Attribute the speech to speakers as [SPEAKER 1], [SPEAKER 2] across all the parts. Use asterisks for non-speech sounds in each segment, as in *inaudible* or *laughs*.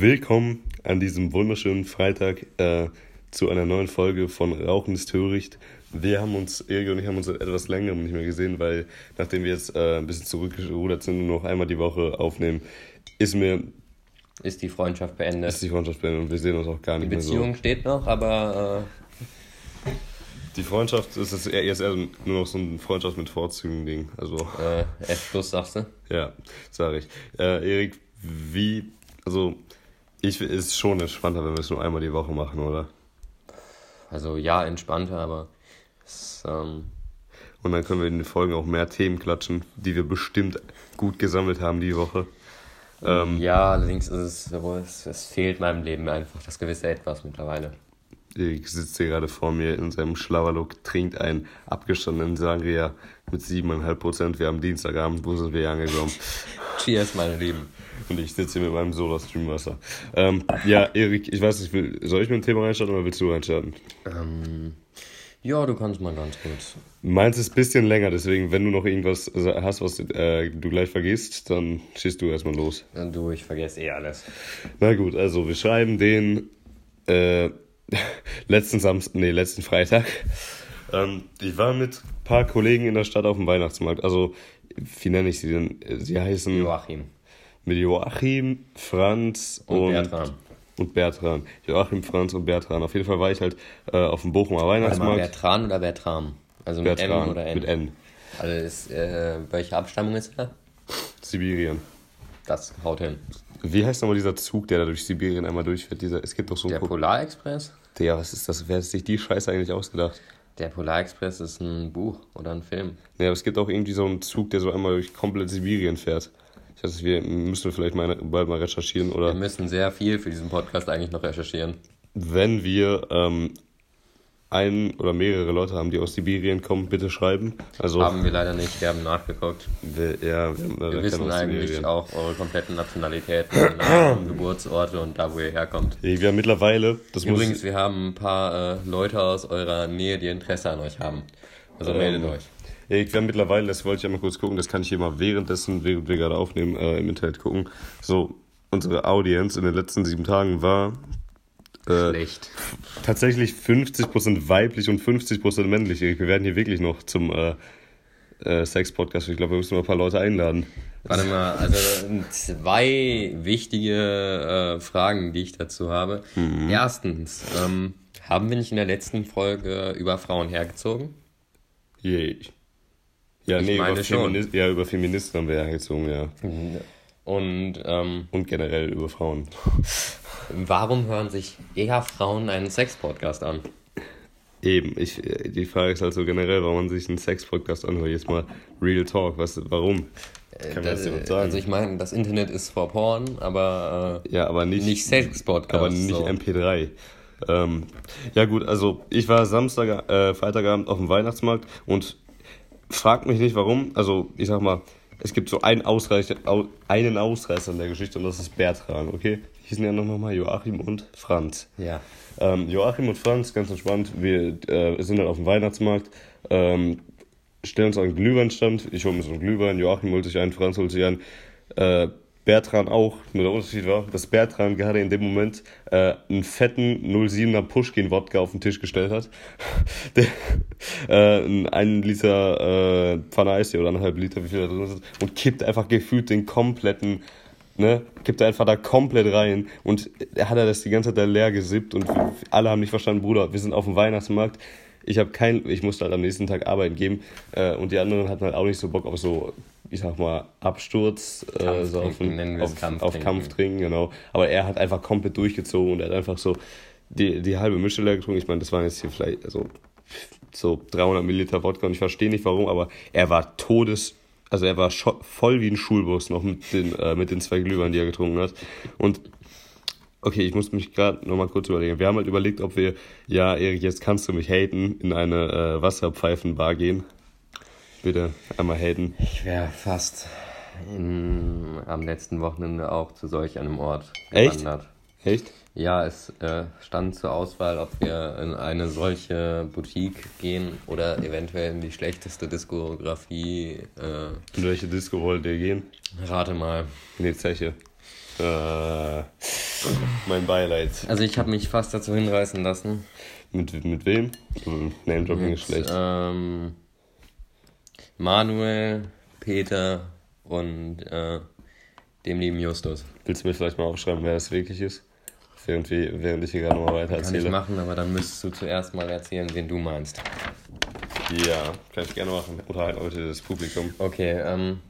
[SPEAKER 1] Willkommen an diesem wunderschönen Freitag äh, zu einer neuen Folge von Rauchen ist Töricht. Wir haben uns, Erik und ich haben uns seit etwas längerem nicht mehr gesehen, weil nachdem wir jetzt äh, ein bisschen zurückgerudert sind und noch einmal die Woche aufnehmen, ist mir
[SPEAKER 2] ist die Freundschaft beendet.
[SPEAKER 1] Ist die Freundschaft beendet und wir sehen uns auch gar nicht mehr so.
[SPEAKER 2] Die Beziehung steht noch, aber.
[SPEAKER 1] Äh die Freundschaft ist jetzt eher, eher nur noch so ein Freundschaft mit Vorzügen-Ding. Also,
[SPEAKER 2] äh, F plus sagst du?
[SPEAKER 1] Ja, sag ich. Äh, Erik, wie. Also, ich ist schon entspannter, wenn wir es nur einmal die Woche machen, oder?
[SPEAKER 2] Also, ja, entspannter, aber. Es, ähm
[SPEAKER 1] und dann können wir in den Folgen auch mehr Themen klatschen, die wir bestimmt gut gesammelt haben die Woche.
[SPEAKER 2] Ähm, ja, allerdings ist es so, es, es fehlt meinem Leben einfach das gewisse Etwas mittlerweile.
[SPEAKER 1] Ich sitze hier gerade vor mir in seinem Schlauerlook, trinkt einen abgestandenen Sangria mit 7,5 Prozent. Wir haben Dienstagabend, wo sind wir angekommen? *laughs*
[SPEAKER 2] Cheers, meine Lieben.
[SPEAKER 1] Und ich sitze hier mit meinem Soda-Streamwasser. Ähm, ja, Erik, ich weiß nicht, will, soll ich mit dem Thema reinstarten oder willst du reinstarten?
[SPEAKER 2] Ähm, ja, du kannst mal ganz gut.
[SPEAKER 1] Meins ist ein bisschen länger, deswegen, wenn du noch irgendwas hast, was äh, du gleich vergisst, dann schießt du erstmal los.
[SPEAKER 2] Du, ich vergesse eh alles.
[SPEAKER 1] Na gut, also wir schreiben den äh, *laughs* letzten Samstag, nee, letzten Freitag. Ähm, ich war mit ein paar Kollegen in der Stadt auf dem Weihnachtsmarkt. Also, wie nenne ich sie denn? Sie heißen.
[SPEAKER 2] Joachim.
[SPEAKER 1] Mit Joachim, Franz
[SPEAKER 2] und, und Bertram
[SPEAKER 1] und Bertran. Joachim, Franz und Bertran. Auf jeden Fall war ich halt äh, auf dem Bochumer Weihnachtsmarkt.
[SPEAKER 2] Bertran oder Bertram? Also mit
[SPEAKER 1] Bertran,
[SPEAKER 2] M oder N?
[SPEAKER 1] Mit N.
[SPEAKER 2] Also ist, äh, welche Abstammung ist er?
[SPEAKER 1] Sibirien.
[SPEAKER 2] Das haut hin.
[SPEAKER 1] Wie heißt nochmal dieser Zug, der da durch Sibirien einmal durchfährt? Dieser, es gibt doch so
[SPEAKER 2] einen Der Polarexpress?
[SPEAKER 1] Ja, was ist das? Wer hat sich die Scheiße eigentlich ausgedacht?
[SPEAKER 2] Der Polarexpress ist ein Buch oder ein Film.
[SPEAKER 1] Ja, aber es gibt auch irgendwie so einen Zug, der so einmal durch komplett Sibirien fährt. Ich weiß, wir müssen vielleicht mal, bald mal recherchieren. Oder
[SPEAKER 2] wir müssen sehr viel für diesen Podcast eigentlich noch recherchieren.
[SPEAKER 1] Wenn wir ähm, ein oder mehrere Leute haben, die aus Sibirien kommen, bitte schreiben. Also,
[SPEAKER 2] haben wir leider nicht, wir haben nachgeguckt.
[SPEAKER 1] Wir, ja, wir, haben
[SPEAKER 2] wir wissen eigentlich Sibirien. auch eure kompletten Nationalitäten, *clears throat* Namen, Geburtsorte und da, wo ihr herkommt.
[SPEAKER 1] Wir haben mittlerweile,
[SPEAKER 2] das Übrigens, muss, wir haben ein paar äh, Leute aus eurer Nähe, die Interesse an euch haben. Also ähm, meldet euch.
[SPEAKER 1] Wir haben mittlerweile, das wollte ich einmal kurz gucken, das kann ich hier mal währenddessen, während wir gerade aufnehmen, äh, im Internet gucken. So, unsere Audience in den letzten sieben Tagen war
[SPEAKER 2] äh, Schlecht.
[SPEAKER 1] Tatsächlich 50% weiblich und 50% männlich. Wir werden hier wirklich noch zum äh, äh, Sex-Podcast. Ich glaube, wir müssen mal ein paar Leute einladen.
[SPEAKER 2] Warte mal, also zwei wichtige äh, Fragen, die ich dazu habe. Mhm. Erstens, ähm, haben wir nicht in der letzten Folge über Frauen hergezogen?
[SPEAKER 1] Je. Ja, ich nee, über, Feminist, ja, über Feministen haben wir ja gezogen, ja.
[SPEAKER 2] Und, ähm,
[SPEAKER 1] Und generell über Frauen.
[SPEAKER 2] Warum hören sich eher Frauen einen Sex-Podcast an?
[SPEAKER 1] Eben, ich, die Frage ist also generell, warum man sich einen Sex-Podcast anhört. Jetzt mal Real Talk, was, warum?
[SPEAKER 2] Äh, Kann das, das sagen? Also ich meine, das Internet ist vor Porn, aber,
[SPEAKER 1] äh, ja, aber nicht,
[SPEAKER 2] nicht Sex-Podcast.
[SPEAKER 1] Aber nicht so. MP3. Ähm, ja gut, also ich war Samstag, äh, Freitagabend auf dem Weihnachtsmarkt und fragt mich nicht warum. Also ich sag mal, es gibt so einen Ausreißer, einen Ausreißer in der Geschichte und das ist Bertran, okay? Hier sind ja noch mal Joachim und Franz.
[SPEAKER 2] Ja.
[SPEAKER 1] Ähm, Joachim und Franz, ganz entspannt, wir äh, sind dann auf dem Weihnachtsmarkt, ähm, stellen uns einen Glühweinstand, ich hole mir so einen Glühwein, Joachim holt sich einen, Franz holt sich einen. Äh, Bertran auch. Nur der Unterschied war, dass Bertran gerade in dem Moment äh, einen fetten 07er Pushkin-Wodka auf den Tisch gestellt hat. *laughs* der, äh, einen Liter äh, Pfanne Eistee oder eineinhalb Liter, wie viel da drin ist, und kippt einfach gefühlt den kompletten, ne, kippt er einfach da komplett rein. Und er hat er das die ganze Zeit da leer gesippt und alle haben nicht verstanden, Bruder, wir sind auf dem Weihnachtsmarkt. Ich habe kein, ich musste halt am nächsten Tag arbeiten geben äh, und die anderen hatten halt auch nicht so Bock auf so ich sag mal, Absturz, äh, so auf, auf, Kampf auf Kampf trinken, genau. Aber er hat einfach komplett durchgezogen und er hat einfach so die, die halbe Mische leer getrunken. Ich meine, das waren jetzt hier vielleicht also, so 300 Milliliter Wodka und ich verstehe nicht warum, aber er war todes, also er war voll wie ein Schulbus noch mit den, äh, mit den zwei Glühwein, die er getrunken hat. Und okay, ich muss mich gerade nochmal kurz überlegen. Wir haben halt überlegt, ob wir, ja, Erik, jetzt kannst du mich haten, in eine äh, Wasserpfeifenbar gehen bitte einmal haten.
[SPEAKER 2] Ich wäre fast in, am letzten Wochenende auch zu solch einem Ort
[SPEAKER 1] gewandert. Echt? Echt?
[SPEAKER 2] Ja, es äh, stand zur Auswahl, ob wir in eine solche Boutique gehen oder eventuell in die schlechteste Diskografie. Äh,
[SPEAKER 1] in welche Disco wollt ihr gehen?
[SPEAKER 2] Rate mal.
[SPEAKER 1] In die Zeche. Äh, mein Beileid.
[SPEAKER 2] Also ich habe mich fast dazu hinreißen lassen.
[SPEAKER 1] Mit, mit wem? Name Dropping ist schlecht.
[SPEAKER 2] Ähm, Manuel, Peter und äh, dem lieben Justus.
[SPEAKER 1] Willst du mir vielleicht mal aufschreiben, wer das wirklich ist? Irgendwie, während ich hier gerade nochmal weiter
[SPEAKER 2] Kann ich
[SPEAKER 1] erzähle.
[SPEAKER 2] machen, aber dann müsstest du zuerst mal erzählen, wen du meinst.
[SPEAKER 1] Ja, kann ich gerne machen. Unterhalten heute das Publikum.
[SPEAKER 2] Okay, ähm,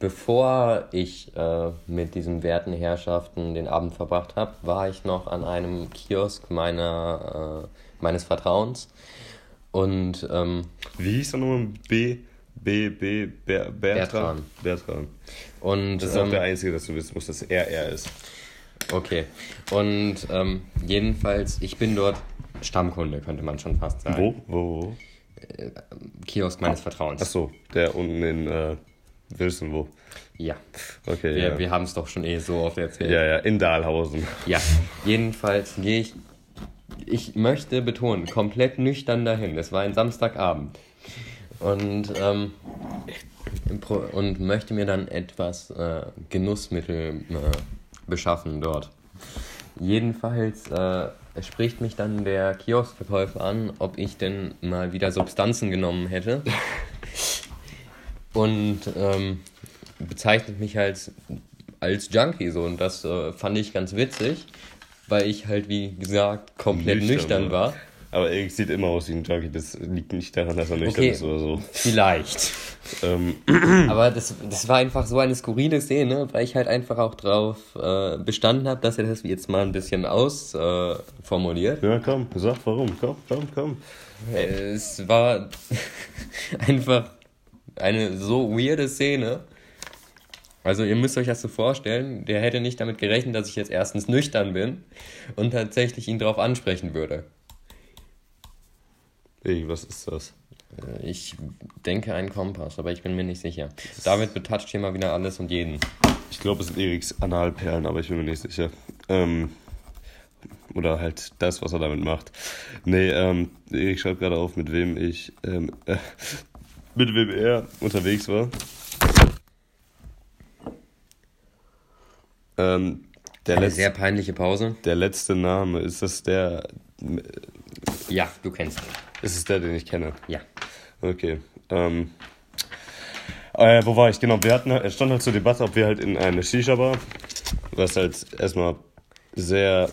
[SPEAKER 2] bevor ich äh, mit diesen werten Herrschaften den Abend verbracht habe, war ich noch an einem Kiosk meiner, äh, meines Vertrauens. Und ähm,
[SPEAKER 1] Wie hieß er nochmal? B, B, B, Ber, Bertran? Bertran.
[SPEAKER 2] und
[SPEAKER 1] Das ist auch
[SPEAKER 2] ähm,
[SPEAKER 1] der Einzige, dass du wissen musst, dass er er ist.
[SPEAKER 2] okay. Und ähm, jedenfalls, ich bin dort Stammkunde, könnte man schon fast sagen.
[SPEAKER 1] Wo? Wo? wo?
[SPEAKER 2] Kiosk meines Vertrauens.
[SPEAKER 1] Achso, der unten in äh, Wilson, wo?
[SPEAKER 2] Ja.
[SPEAKER 1] Okay,
[SPEAKER 2] Wir,
[SPEAKER 1] ja.
[SPEAKER 2] wir haben es doch schon eh so oft erzählt.
[SPEAKER 1] ja, ja, in Dahlhausen.
[SPEAKER 2] Ja, jedenfalls gehe ich, ich möchte betonen, komplett nüchtern dahin. Es war ein Samstagabend. Und, ähm, und möchte mir dann etwas äh, Genussmittel äh, beschaffen dort. Jedenfalls äh, spricht mich dann der Kioskverkäufer an, ob ich denn mal wieder Substanzen genommen hätte. Und ähm, bezeichnet mich als, als Junkie so. Und das äh, fand ich ganz witzig, weil ich halt, wie gesagt, komplett nüchtern, war.
[SPEAKER 1] Aber Erik sieht immer aus wie ein Junkie. Das liegt nicht daran, dass er nüchtern
[SPEAKER 2] Okay.
[SPEAKER 1] ist oder so.
[SPEAKER 2] Vielleicht.
[SPEAKER 1] Ähm,
[SPEAKER 2] Aber das, das war einfach so eine skurrile Szene, weil ich halt einfach auch drauf äh, bestanden habe, dass er das jetzt mal ein bisschen ausformuliert. Äh,
[SPEAKER 1] ja, komm, sag warum. Komm, komm, komm.
[SPEAKER 2] Es war *laughs* einfach eine so weirde Szene. Also ihr müsst euch das so vorstellen, der hätte nicht damit gerechnet, dass ich jetzt erstens nüchtern bin und tatsächlich ihn darauf ansprechen würde.
[SPEAKER 1] Erik, was ist das?
[SPEAKER 2] Äh, Ich denke ein Kompass, aber ich bin mir nicht sicher. David betatscht hier mal wieder alles und jeden.
[SPEAKER 1] Ich glaube, es sind Eriks Analperlen, aber ich bin mir nicht sicher. Ähm, oder halt das, was er damit macht. Nee, ähm, Erik schreibt gerade auf, mit wem ich, ähm, äh, mit wem er unterwegs war. Ähm, der,
[SPEAKER 2] Eine
[SPEAKER 1] letzte,
[SPEAKER 2] sehr peinliche Pause.
[SPEAKER 1] der letzte Name, ist das der,
[SPEAKER 2] Ja, du kennst ihn.
[SPEAKER 1] ist es der, den ich kenne?
[SPEAKER 2] Ja.
[SPEAKER 1] Okay. Ähm, äh, wo war ich? Genau, wir hatten, es stand halt zur Debatte, ob wir halt in eine Shisha-Bar, was halt erstmal sehr,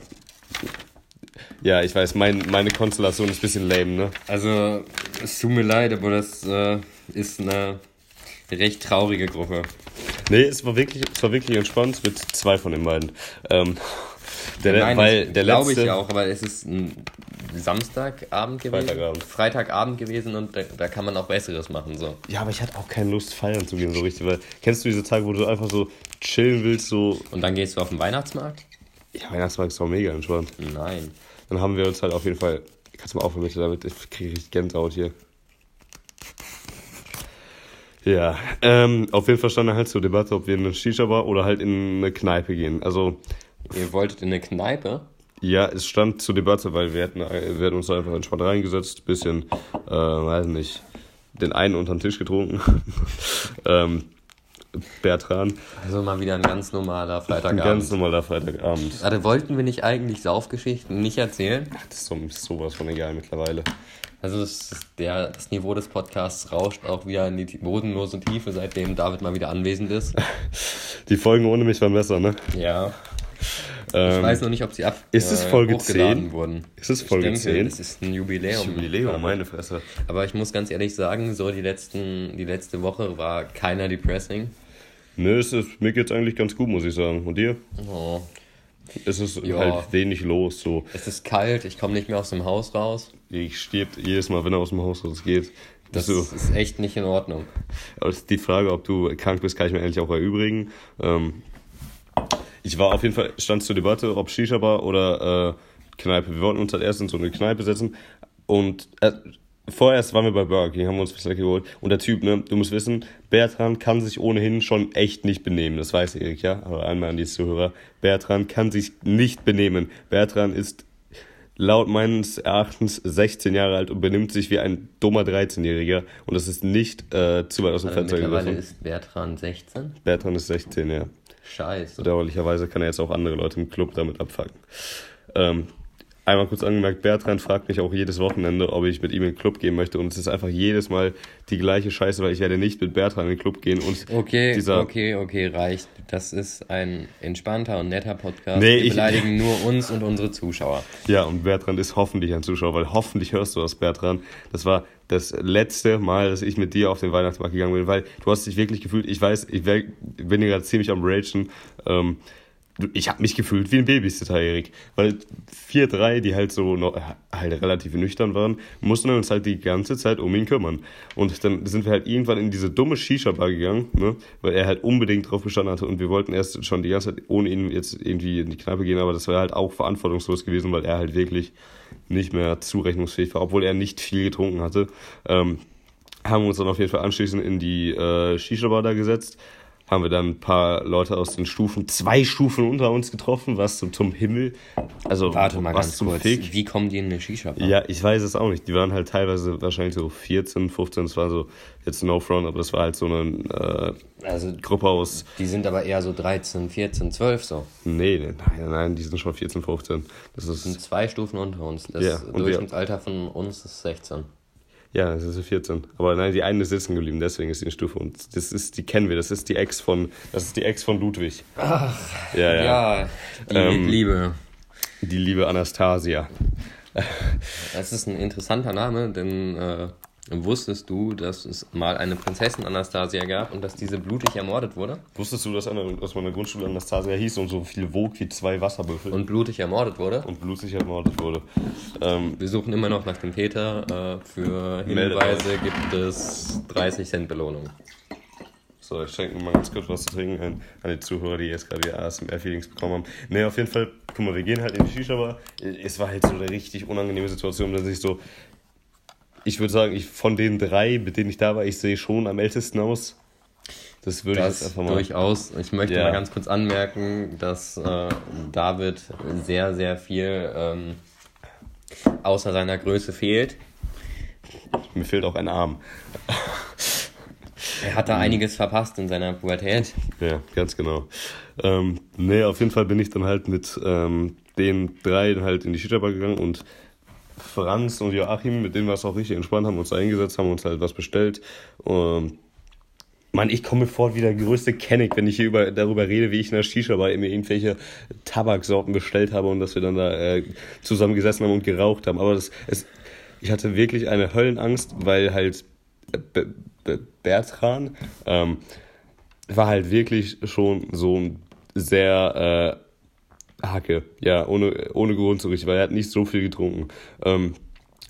[SPEAKER 1] ja, ich weiß, mein, meine Konstellation ist ein bisschen lame, ne?
[SPEAKER 2] Also, es tut mir leid, aber das äh, ist eine recht traurige Gruppe.
[SPEAKER 1] Nee, es war wirklich, es war wirklich entspannt mit zwei von den beiden. Ähm, der,
[SPEAKER 2] Nein,
[SPEAKER 1] weil
[SPEAKER 2] das
[SPEAKER 1] der
[SPEAKER 2] glaube ich auch, aber es ist ein Samstagabend gewesen.
[SPEAKER 1] Freitagabend.
[SPEAKER 2] Freitagabend gewesen und da, da kann man auch Besseres machen. So.
[SPEAKER 1] ja, aber ich hatte auch keine Lust feiern zu gehen so richtig, weil kennst du diese Tage, wo du einfach so chillen willst, so,
[SPEAKER 2] Und dann gehst du auf den Weihnachtsmarkt?
[SPEAKER 1] ja, Weihnachtsmarkt ist auch mega entspannt.
[SPEAKER 2] Nein.
[SPEAKER 1] Dann haben wir uns halt auf jeden Fall. Kannst du mal aufhören damit? Ich kriege richtig Gänsehaut hier. Ja, ähm, auf jeden Fall stand halt zur Debatte, ob wir in eine Shisha-Bar oder halt in eine Kneipe gehen. Also,
[SPEAKER 2] Ihr wolltet in eine Kneipe?
[SPEAKER 1] ja, es stand zur Debatte, weil wir hätten, wir hätten uns da einfach entspannt reingesetzt, bisschen, äh, weiß nicht, den einen unter den Tisch getrunken. *laughs* ähm, Bertran,
[SPEAKER 2] Also mal wieder ein ganz normaler
[SPEAKER 1] ein
[SPEAKER 2] Freitagabend.
[SPEAKER 1] ganz normaler Freitagabend.
[SPEAKER 2] Warte, wollten wir nicht eigentlich Saufgeschichten nicht erzählen?
[SPEAKER 1] Das ist so, sowas von egal mittlerweile.
[SPEAKER 2] Also das, der, das Niveau des Podcasts rauscht auch wieder in die bodenlose Tiefe, seitdem David mal wieder anwesend ist. *laughs*
[SPEAKER 1] Die Folgen ohne mich waren besser, ne?
[SPEAKER 2] Ja.
[SPEAKER 1] Ähm,
[SPEAKER 2] Ich weiß noch nicht, ob sie ab
[SPEAKER 1] ist es Folge
[SPEAKER 2] hochgeladen
[SPEAKER 1] 10?
[SPEAKER 2] wurden.
[SPEAKER 1] Ist es Folge
[SPEAKER 2] ich denke,
[SPEAKER 1] 10?
[SPEAKER 2] Das ist ein Jubiläum.
[SPEAKER 1] Jubiläum, meine Fresse.
[SPEAKER 2] Aber ich muss ganz ehrlich sagen, so die, letzten, die letzte Woche war keiner depressing.
[SPEAKER 1] Nö, es ist, mir geht's eigentlich ganz gut, muss ich sagen. Und dir?
[SPEAKER 2] Oh,
[SPEAKER 1] Es ist
[SPEAKER 2] Ja.
[SPEAKER 1] halt wenig los. So.
[SPEAKER 2] es ist kalt, ich komme nicht mehr aus dem Haus raus.
[SPEAKER 1] Ich stirbt jedes Mal, wenn er aus dem Haus rausgeht.
[SPEAKER 2] Das
[SPEAKER 1] so.
[SPEAKER 2] ist echt nicht in Ordnung.
[SPEAKER 1] Aber es ist die Frage, ob du krank bist, kann ich mir eigentlich auch erübrigen. Ähm, ich war auf jeden Fall, stand zur Debatte, ob Shisha-Bar oder äh, Kneipe. Wir wollten uns halt erst in so eine Kneipe setzen. Und äh, vorerst waren wir bei Burger King, haben uns was lecker geholt. Und der Typ, ne, du musst wissen, Bertrand kann sich ohnehin schon echt nicht benehmen. Das weiß Erik, ja. Aber einmal an die Zuhörer. Bertrand kann sich nicht benehmen. Bertrand ist laut meines Erachtens 16 Jahre alt und benimmt sich wie ein dummer 13-Jähriger. Und das ist nicht äh, zu weit aus dem
[SPEAKER 2] Also
[SPEAKER 1] Fenster
[SPEAKER 2] mittlerweile
[SPEAKER 1] gegriffen.
[SPEAKER 2] ist Bertrand 16.
[SPEAKER 1] Bertrand ist 16, ja.
[SPEAKER 2] Scheiße.
[SPEAKER 1] Bedauerlicherweise kann er jetzt auch andere Leute im Club damit abfangen. Ähm, einmal kurz angemerkt, Bertrand fragt mich auch jedes Wochenende, ob ich mit ihm in den Club gehen möchte. Und es ist einfach jedes Mal die gleiche Scheiße, weil ich werde nicht mit Bertrand in den Club gehen. Und
[SPEAKER 2] Okay, okay, okay, reicht. Das ist ein entspannter und netter Podcast.
[SPEAKER 1] Nee,
[SPEAKER 2] Wir
[SPEAKER 1] ich-
[SPEAKER 2] beleidigen nur uns und unsere Zuschauer.
[SPEAKER 1] Ja, und Bertrand ist hoffentlich ein Zuschauer, weil hoffentlich hörst du das, Bertrand. Das war das letzte Mal, dass ich mit dir auf den Weihnachtsmarkt gegangen bin, weil du hast dich wirklich gefühlt, ich weiß, ich bin gerade ziemlich am Ragen, ähm, ich habe mich gefühlt wie ein Babysitter, Erik. Weil vier, drei, die halt so noch, halt relativ nüchtern waren, mussten uns halt die ganze Zeit um ihn kümmern. Und dann sind wir halt irgendwann in diese dumme Shisha-Bar gegangen, ne, weil er halt unbedingt drauf bestanden hatte und wir wollten erst schon die ganze Zeit ohne ihn jetzt irgendwie in die Kneipe gehen, aber das wäre halt auch verantwortungslos gewesen, weil er halt wirklich nicht mehr zurechnungsfähig war, obwohl er nicht viel getrunken hatte. Ähm, haben uns dann auf jeden Fall anschließend in die äh, Shisha-Bar da gesetzt. Haben wir dann ein paar Leute aus den Stufen, zwei Stufen unter uns getroffen, was zum, zum Himmel. Also,
[SPEAKER 2] Warte mal
[SPEAKER 1] was
[SPEAKER 2] ganz
[SPEAKER 1] zum
[SPEAKER 2] kurz.
[SPEAKER 1] Fick.
[SPEAKER 2] Wie kommen die in eine Shisha-Bar?
[SPEAKER 1] Ja, ich weiß es auch nicht. Die waren halt teilweise wahrscheinlich so 14, 15, es war so, jetzt no front, aber das war halt so eine äh,
[SPEAKER 2] Also,
[SPEAKER 1] Gruppe aus,
[SPEAKER 2] die sind aber eher so 13, 14, 12 so.
[SPEAKER 1] nee, nein, nein, die sind schon 14, 15. Das
[SPEAKER 2] Das sind
[SPEAKER 1] ist,
[SPEAKER 2] zwei Stufen unter uns. Das
[SPEAKER 1] Ja,
[SPEAKER 2] Durchschnittsalter von uns ist 16.
[SPEAKER 1] ja, das ist 14. Aber nein, die eine ist sitzen geblieben, deswegen ist die eine Stufe. Und das ist, die kennen wir, das ist die Ex von, das ist die Ex von Ludwig. Ach, ja, ja.
[SPEAKER 2] Ja, die
[SPEAKER 1] Ähm,
[SPEAKER 2] Liebe.
[SPEAKER 1] Die liebe Anastasia.
[SPEAKER 2] Das ist ein interessanter Name, denn äh, wusstest du, dass es mal eine Prinzessin Anastasia gab und dass diese blutig ermordet wurde?
[SPEAKER 1] Wusstest du, dass, eine, dass meine Grundschule Anastasia hieß und so viel wog wie zwei Wasserbüffel und,
[SPEAKER 2] Und blutig ermordet wurde?
[SPEAKER 1] blutig ermordet wurde? Ähm,
[SPEAKER 2] Wir suchen immer noch nach dem Täter. Äh, für Hinweise gibt es 30 Cent Belohnung.
[SPEAKER 1] so, ich schenke mir mal ganz kurz was zu trinken ein, an die Zuhörer, die jetzt gerade die ASMR-Feelings bekommen haben. Ne, auf jeden Fall, guck mal, wir gehen halt in die Shisha-Bar. Es war halt so eine richtig unangenehme Situation, dass ich so, ich würde sagen, ich von den drei, mit denen ich da war, ich sehe schon am ältesten aus. Das würde ich jetzt
[SPEAKER 2] Das
[SPEAKER 1] einfach mal.
[SPEAKER 2] durchaus. Ich möchte
[SPEAKER 1] Ja.
[SPEAKER 2] mal ganz kurz anmerken, dass äh, David sehr, sehr viel ähm, außer seiner Größe fehlt.
[SPEAKER 1] Mir fehlt auch ein Arm.
[SPEAKER 2] Er hat da einiges verpasst in seiner Pubertät.
[SPEAKER 1] Ja, ganz genau. Ähm, nee, auf jeden Fall bin ich dann halt mit ähm, den drei halt in die Shisha-Bar gegangen und Franz und Joachim, mit denen war es auch richtig entspannt, haben uns da hingesetzt, haben uns halt was bestellt. Ähm, Mann, ich komme vor wie der größte Kenneck, wenn ich hier über, darüber rede, wie ich in der Shisha-Bar mir irgendwelche Tabaksorten bestellt habe und dass wir dann da äh, zusammen gesessen haben und geraucht haben. Aber das, es, ich hatte wirklich eine Höllenangst, weil halt B B Bertran ähm, war halt wirklich schon so ein sehr äh, Hacke, ja, ohne, ohne Grund so richtig, weil er hat nicht so viel getrunken. Ähm,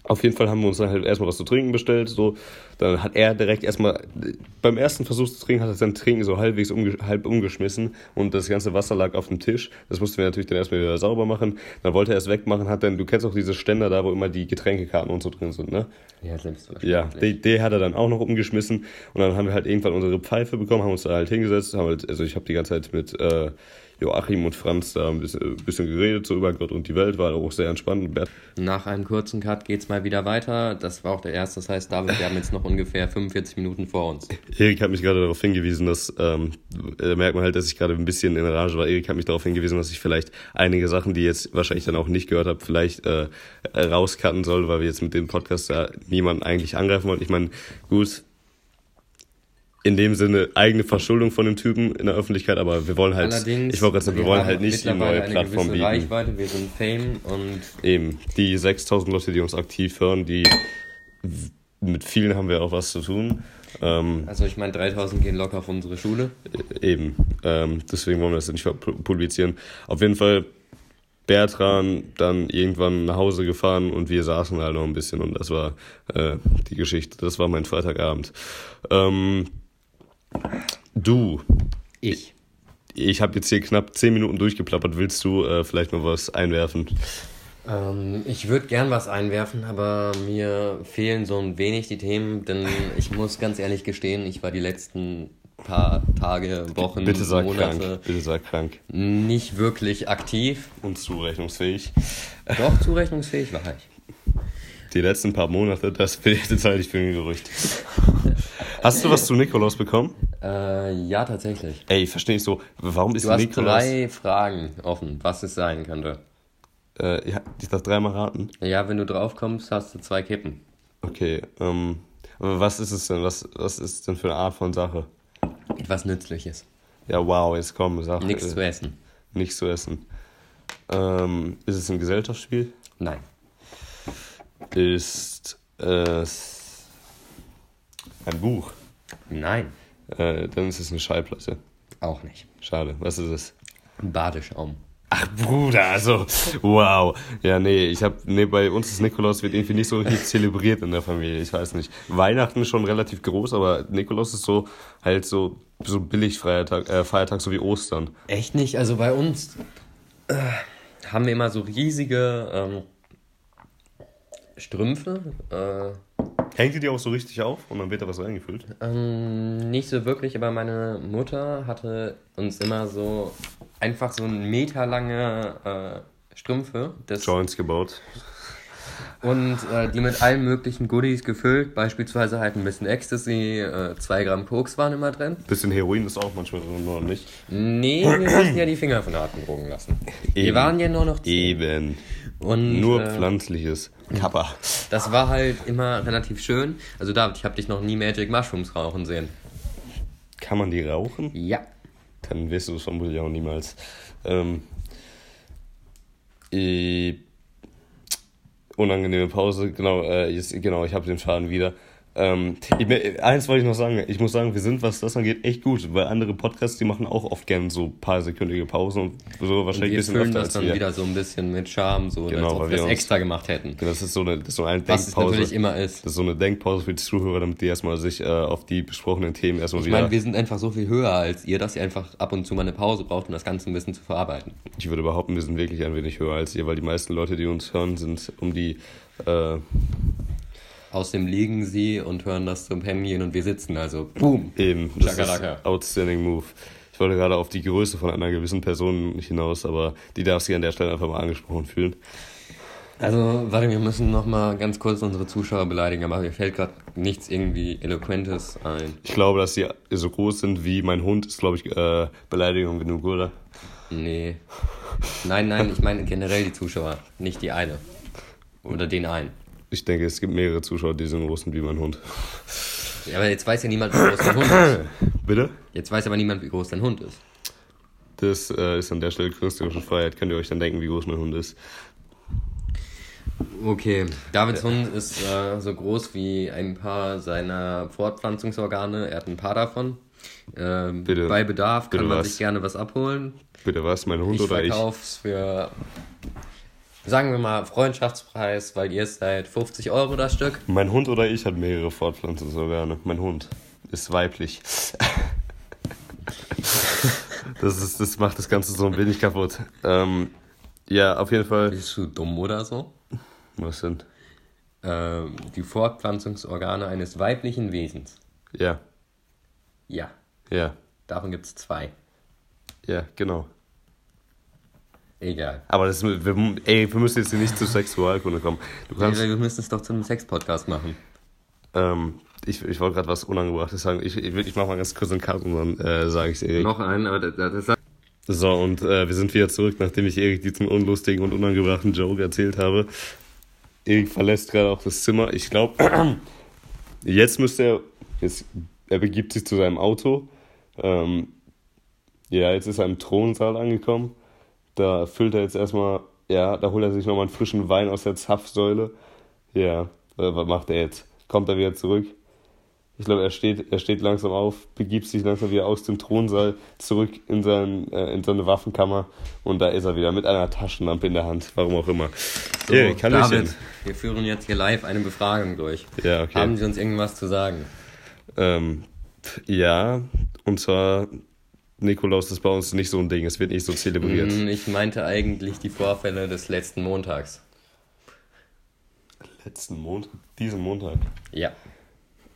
[SPEAKER 1] auf jeden Fall haben wir uns dann halt erstmal was zu trinken bestellt. So. Dann hat er direkt erstmal, beim ersten Versuch zu trinken, hat er sein Trinken so halbwegs umge halb umgeschmissen und das ganze Wasser lag auf dem Tisch. Das mussten wir natürlich dann erstmal wieder sauber machen. Dann wollte er es wegmachen, hat dann, du kennst auch diese Ständer da, wo immer die Getränkekarten und so drin sind, ne?
[SPEAKER 2] Ja, selbstverständlich.
[SPEAKER 1] Ja, die, die hat er dann auch noch umgeschmissen und dann haben wir halt irgendwann unsere Pfeife bekommen, haben uns da halt hingesetzt, haben halt, also ich habe die ganze Zeit mit äh, Joachim und Franz da ein bisschen, ein bisschen geredet, so über Gott und die Welt, war auch sehr entspannt.
[SPEAKER 2] Nach einem kurzen Cut geht's mal wieder weiter. Das war auch der erste. Das heißt, David, wir haben jetzt noch ungefähr 45 Minuten vor uns.
[SPEAKER 1] Erik hat mich gerade darauf hingewiesen, dass, ähm, da merkt man halt, dass ich gerade ein bisschen in Rage war. Erik hat mich darauf hingewiesen, dass ich vielleicht einige Sachen, die jetzt wahrscheinlich dann auch nicht gehört habt, vielleicht äh, rauscutten soll, weil wir jetzt mit dem Podcast da niemanden eigentlich angreifen wollen. Ich meine, gut, in dem Sinne eigene Verschuldung von dem Typen in der Öffentlichkeit, aber wir wollen halt,
[SPEAKER 2] Allerdings,
[SPEAKER 1] ich wollte gerade sagen, wir wollen halt nicht die neue Plattform bieten.
[SPEAKER 2] Reichweite, wir sind Fame und
[SPEAKER 1] Eben, die 6000 Leute, die uns aktiv hören, die mit vielen haben wir auch was zu tun. Ähm,
[SPEAKER 2] also ich meine 3000 gehen locker auf unsere Schule.
[SPEAKER 1] Eben. Ähm, deswegen wollen wir das nicht pu- publizieren. Auf jeden Fall Bertran dann irgendwann nach Hause gefahren und wir saßen halt noch ein bisschen und das war äh, die Geschichte. Das war mein Freitagabend. Ähm, du,
[SPEAKER 2] Ich.
[SPEAKER 1] ich habe jetzt hier knapp 10 Minuten durchgeplappert. Willst du äh, vielleicht noch was einwerfen?
[SPEAKER 2] Ähm, ich würde gern was einwerfen, aber mir fehlen so ein wenig die Themen, denn ich muss ganz ehrlich gestehen, ich war die letzten paar Tage, Wochen,
[SPEAKER 1] Bitte sag
[SPEAKER 2] Monate
[SPEAKER 1] krank. Bitte sag krank.
[SPEAKER 2] nicht wirklich aktiv.
[SPEAKER 1] Und zurechnungsfähig.
[SPEAKER 2] Doch zurechnungsfähig war ich.
[SPEAKER 1] Die letzten paar Monate, das, das halte ich für ein Gerücht. Hast du was zu Nikolaus bekommen?
[SPEAKER 2] Äh, ja, tatsächlich.
[SPEAKER 1] Ey, verstehe ich so. Warum ist
[SPEAKER 2] Du hast
[SPEAKER 1] Nikolaus.
[SPEAKER 2] drei Fragen offen, was es sein könnte.
[SPEAKER 1] Äh, ja, ich darf dreimal raten.
[SPEAKER 2] Ja, wenn du drauf kommst, hast du zwei Kippen.
[SPEAKER 1] Okay, ähm. Aber was ist es denn? Was, was ist es denn für eine Art von Sache?
[SPEAKER 2] Etwas Nützliches.
[SPEAKER 1] Ja, wow, jetzt komm, sag.
[SPEAKER 2] Nichts
[SPEAKER 1] äh,
[SPEAKER 2] zu essen.
[SPEAKER 1] Nichts zu essen. Ähm, ist es ein Gesellschaftsspiel?
[SPEAKER 2] Nein.
[SPEAKER 1] Ist es ein Buch?
[SPEAKER 2] Nein.
[SPEAKER 1] Äh, dann ist es eine Schallplatte.
[SPEAKER 2] Auch nicht.
[SPEAKER 1] Schade. Was ist es?
[SPEAKER 2] Ein Badeschaum.
[SPEAKER 1] Ach Bruder, also wow. Ja, nee, ich hab nee, bei uns ist Nikolaus wird irgendwie nicht so richtig zelebriert in der Familie, ich weiß nicht. Weihnachten ist schon relativ groß, aber Nikolaus ist so halt so so billig Feiertag, äh, Feiertag so wie Ostern.
[SPEAKER 2] Echt nicht? Also bei uns äh, haben wir immer so riesige ähm, Strümpfe. Äh,
[SPEAKER 1] Hängt ihr die auch so richtig auf und dann wird da was reingefüllt?
[SPEAKER 2] Ähm, nicht so wirklich, aber meine Mutter hatte uns immer so einfach so ein Meter lange äh, Strümpfe das,
[SPEAKER 1] Joints gebaut.
[SPEAKER 2] und äh, die mit allen möglichen Goodies gefüllt, beispielsweise halt ein bisschen Ecstasy, äh, zwei Gramm Koks waren immer drin.
[SPEAKER 1] Bisschen Heroin ist auch manchmal drin, oder nicht?
[SPEAKER 2] Nee, wir mussten ja die Finger von harten Drogen lassen. Wir
[SPEAKER 1] Eben.
[SPEAKER 2] waren ja nur noch.
[SPEAKER 1] Eben.
[SPEAKER 2] Und,
[SPEAKER 1] Nur
[SPEAKER 2] äh,
[SPEAKER 1] pflanzliches. Kappa.
[SPEAKER 2] Das war halt immer relativ schön. Also David, ich habe dich noch nie Magic Mushrooms rauchen sehen.
[SPEAKER 1] Kann man die rauchen?
[SPEAKER 2] Ja.
[SPEAKER 1] Dann wirst du es vermutlich auch niemals. Ähm, äh, unangenehme Pause, genau, äh, jetzt, genau, ich habe den Faden wieder. Ähm, ich, eins wollte ich noch sagen, ich muss sagen, wir sind, was das angeht, echt gut, weil andere Podcasts, die machen auch oft gern so paar sekündige Pausen und so wahrscheinlich ein
[SPEAKER 2] Wir
[SPEAKER 1] bisschen
[SPEAKER 2] füllen
[SPEAKER 1] öfter
[SPEAKER 2] das dann
[SPEAKER 1] wir.
[SPEAKER 2] wieder so ein bisschen mit Charme, so
[SPEAKER 1] Genau,
[SPEAKER 2] als ob wir es
[SPEAKER 1] uns-
[SPEAKER 2] extra gemacht hätten.
[SPEAKER 1] Das ist so eine, das ist so eine
[SPEAKER 2] Was es
[SPEAKER 1] Denkpause.
[SPEAKER 2] natürlich immer ist.
[SPEAKER 1] Das ist so eine Denkpause für die Zuhörer, damit die erstmal sich äh, auf die besprochenen Themen erstmal
[SPEAKER 2] Ich
[SPEAKER 1] wieder.
[SPEAKER 2] meine, wir sind einfach so viel höher als ihr, dass ihr einfach ab und zu mal eine Pause braucht, um das Ganze ein bisschen zu verarbeiten.
[SPEAKER 1] Ich würde behaupten, wir sind wirklich ein wenig höher als ihr, weil die meisten Leute, die uns hören, sind um die. Äh,
[SPEAKER 2] Aus dem liegen sie und hören das zum gehen und wir sitzen, also boom.
[SPEAKER 1] eben. Das
[SPEAKER 2] Chakalaka.
[SPEAKER 1] ist outstanding Move. Ich wollte gerade auf die Größe von einer gewissen Person hinaus, aber die darf sich an der Stelle einfach mal angesprochen fühlen.
[SPEAKER 2] Also, warte, wir müssen nochmal ganz kurz unsere Zuschauer beleidigen, aber mir fällt gerade nichts irgendwie Eloquentes ein.
[SPEAKER 1] Ich glaube, dass sie so groß sind wie mein Hund, ist, glaube ich, äh, Beleidigung genug, oder?
[SPEAKER 2] Nee. Nein, nein, ich meine generell die Zuschauer, nicht die eine. Oder den einen.
[SPEAKER 1] Ich denke, es gibt mehrere Zuschauer, die so groß sind wie mein Hund.
[SPEAKER 2] Ja, aber jetzt weiß ja niemand, wie groß dein Hund ist. *laughs*
[SPEAKER 1] Bitte?
[SPEAKER 2] Jetzt weiß aber niemand, wie groß dein Hund ist.
[SPEAKER 1] Das äh, ist an der Stelle künstlerische Freiheit. Könnt ihr euch dann denken, wie groß mein Hund ist?
[SPEAKER 2] Okay, Davids Hund ist äh, so groß wie ein paar seiner Fortpflanzungsorgane. Er hat ein paar davon. Ähm,
[SPEAKER 1] Bitte.
[SPEAKER 2] Bei Bedarf kann
[SPEAKER 1] Bitte
[SPEAKER 2] man
[SPEAKER 1] was?
[SPEAKER 2] sich gerne was abholen.
[SPEAKER 1] Bitte was, mein Hund
[SPEAKER 2] Ich
[SPEAKER 1] oder ich?
[SPEAKER 2] verkauf's für, sagen wir mal, Freundschaftspreis, weil ihr seid 50 Euro das Stück.
[SPEAKER 1] Mein Hund oder ich hat mehrere Fortpflanzungsorgane. Mein Hund ist weiblich. *laughs* Das, ist, das macht das Ganze so ein wenig kaputt. Ähm, ja, auf jeden Fall.
[SPEAKER 2] Bist du dumm oder so?
[SPEAKER 1] Was denn?
[SPEAKER 2] Ähm, die Fortpflanzungsorgane eines weiblichen Wesens.
[SPEAKER 1] Ja,
[SPEAKER 2] Ja,
[SPEAKER 1] ja,
[SPEAKER 2] davon gibt's zwei.
[SPEAKER 1] ja, genau.
[SPEAKER 2] Egal.
[SPEAKER 1] Aber das, wir, ey, wir müssen jetzt hier nicht zur Sexualkunde kommen. Du kannst,
[SPEAKER 2] Wir müssen es doch zu einem Sex-Podcast machen.
[SPEAKER 1] ähm, ich, ich wollte gerade was Unangebrachtes sagen. Ich, ich, ich mach mal ganz kurz einen Cut und dann äh, sage ich Erik.
[SPEAKER 2] Noch einen, aber das, das
[SPEAKER 1] So, und äh, wir sind wieder zurück, nachdem ich Erik diesen unlustigen und unangebrachten Joke erzählt habe. Erik verlässt gerade auch das Zimmer. Ich glaube, *clears throat* jetzt müsste er, jetzt, er begibt sich zu seinem Auto. Ähm, ja, jetzt ist er im Thronsaal angekommen. Da füllt er jetzt erstmal, ja, da holt er sich nochmal einen frischen Wein aus der Zapfsäule. Ja, äh, was macht er jetzt? Kommt er wieder zurück? Ich glaube, er steht, er steht langsam auf, begibt sich langsam wieder aus dem Thronsaal zurück in, sein, äh, in seine Waffenkammer und da ist er wieder mit einer Taschenlampe in der Hand, warum auch immer.
[SPEAKER 2] so.
[SPEAKER 1] Hallöchen.
[SPEAKER 2] David, wir führen jetzt hier live eine Befragung durch.
[SPEAKER 1] Ja, okay.
[SPEAKER 2] Haben Sie uns irgendwas zu sagen?
[SPEAKER 1] Ähm, ja, und zwar, Nikolaus ist bei uns nicht so ein Ding, es wird nicht so zelebriert.
[SPEAKER 2] Hm, Ich meinte eigentlich die Vorfälle des letzten Montags.
[SPEAKER 1] Letzten Montag, diesen Montag.
[SPEAKER 2] Ja.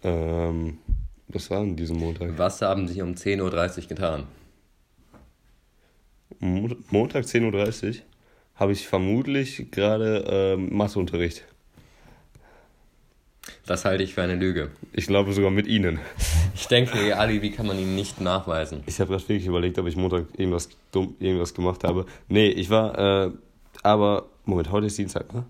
[SPEAKER 1] Ähm, was war denn diesen Montag?
[SPEAKER 2] Was haben Sie um 10.30 Uhr getan?
[SPEAKER 1] Mo Montag 10.30 Uhr habe ich vermutlich gerade ähm, Matheunterricht.
[SPEAKER 2] Das halte ich für eine Lüge.
[SPEAKER 1] Ich glaube sogar mit Ihnen.
[SPEAKER 2] Ich denke, Ihr Alibi kann man Ihnen nicht nachweisen.
[SPEAKER 1] Ich habe gerade wirklich überlegt, ob ich Montag irgendwas dumm, irgendwas gemacht habe. Nee, ich war, äh, aber, Moment, heute ist Dienstag, ne?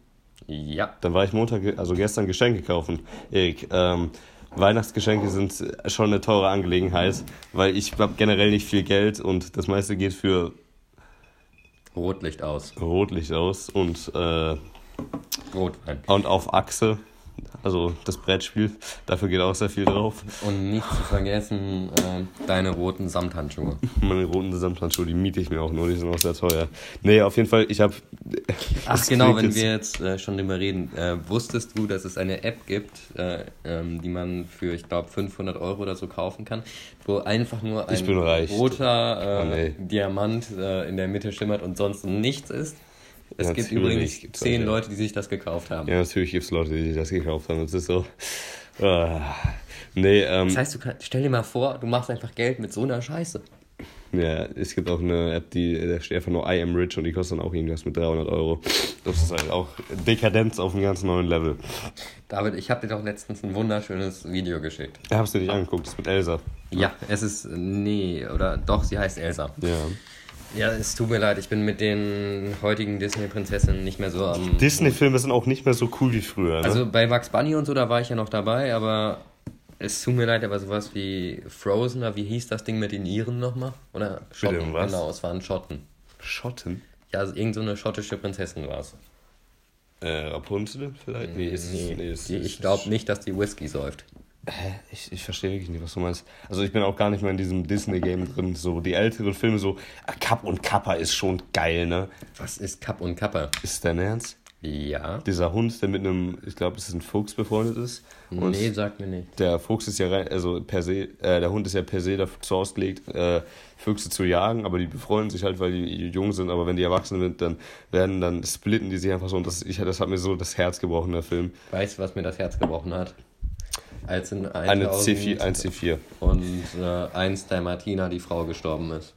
[SPEAKER 2] Ja.
[SPEAKER 1] Dann war ich Montag, also gestern Geschenke kaufen. Erik, ähm, Weihnachtsgeschenke sind schon eine teure Angelegenheit, weil ich habe generell nicht viel Geld und das meiste geht für
[SPEAKER 2] Rotlicht aus.
[SPEAKER 1] Rotlicht aus und, äh,
[SPEAKER 2] Rotwein.
[SPEAKER 1] und auf Achse, also das Brettspiel, dafür geht auch sehr viel drauf.
[SPEAKER 2] Und nicht zu vergessen, äh, deine roten Samthandschuhe.
[SPEAKER 1] Meine roten Samthandschuhe, die miete ich mir auch nur, die sind auch sehr teuer. Nee, auf jeden Fall, ich habe.
[SPEAKER 2] Ach genau, wenn wir jetzt äh, schon drüber reden. Äh, wusstest du, dass es eine App gibt, äh, ähm, die man für, ich glaube, 500 Euro oder so kaufen kann, wo einfach nur
[SPEAKER 1] Ich
[SPEAKER 2] ein
[SPEAKER 1] bin reich.
[SPEAKER 2] roter
[SPEAKER 1] Oh, nee.
[SPEAKER 2] Diamant äh, in der Mitte schimmert und sonst nichts ist? Es
[SPEAKER 1] Ja,
[SPEAKER 2] gibt
[SPEAKER 1] natürlich
[SPEAKER 2] übrigens
[SPEAKER 1] gibt's
[SPEAKER 2] zehn. Leute, die sich das gekauft haben.
[SPEAKER 1] Ja, natürlich gibt es Leute, die das gekauft haben. Das ist so. Ah. Nee, ähm,
[SPEAKER 2] Das heißt, du kann, stell dir mal vor, du machst einfach Geld mit so einer Scheiße.
[SPEAKER 1] ja, es gibt auch eine App, die da steht einfach nur I am rich und die kostet dann auch irgendwas mit 300 Euro. Das ist halt auch Dekadenz auf einem ganz neuen Level.
[SPEAKER 2] David, ich habe dir doch letztens ein wunderschönes Video geschickt.
[SPEAKER 1] Ja, Habst du nicht angeguckt, das ist mit Elsa.
[SPEAKER 2] Ja, es ist, nee, oder doch, sie heißt Elsa.
[SPEAKER 1] Ja.
[SPEAKER 2] Ja, es tut mir leid, ich bin mit den heutigen Disney-Prinzessinnen nicht mehr so am.
[SPEAKER 1] Disney-Filme sind auch nicht mehr so cool wie früher. Ne?
[SPEAKER 2] Also bei Max Bunny und so, da war ich ja noch dabei, aber es tut mir leid, aber sowas wie Frozen, oder wie hieß das Ding mit den Iren nochmal? Oder Schotten,
[SPEAKER 1] Bitte, was?
[SPEAKER 2] genau, es waren Schotten.
[SPEAKER 1] Schotten?
[SPEAKER 2] Ja, also irgend so eine schottische Prinzessin war es.
[SPEAKER 1] Äh, Rapunzel vielleicht? Nee, ist,
[SPEAKER 2] Nee,
[SPEAKER 1] nee, ist,
[SPEAKER 2] ich glaube nicht, dass die Whisky säuft.
[SPEAKER 1] Hä? Ich, ich verstehe wirklich nicht, was du meinst. Also ich bin auch gar nicht mehr in diesem Disney-Game drin. So die älteren Filme, so Kapp und Kappa ist schon geil, ne?
[SPEAKER 2] Was ist Kapp und Kappa?
[SPEAKER 1] Ist dein Ernst?
[SPEAKER 2] Ja.
[SPEAKER 1] Dieser Hund, der mit einem, ich glaube, es ist ein Fuchs befreundet ist. Und
[SPEAKER 2] Nee, sagt mir nicht.
[SPEAKER 1] der Fuchs ist ja rein, also per se, äh, der Hund ist ja per se dazu ausgelegt, äh, Füchse zu jagen, aber die befreunden sich halt, weil die jung sind, aber wenn die erwachsen sind, dann werden, dann splitten die sich einfach so und das, ich, das hat mir so das Herz gebrochen, der Film.
[SPEAKER 2] Weißt du, was mir das Herz gebrochen hat? Als in
[SPEAKER 1] Eine
[SPEAKER 2] 1000
[SPEAKER 1] C4, ein C4.
[SPEAKER 2] und äh, eins der Martina, die Frau, gestorben ist.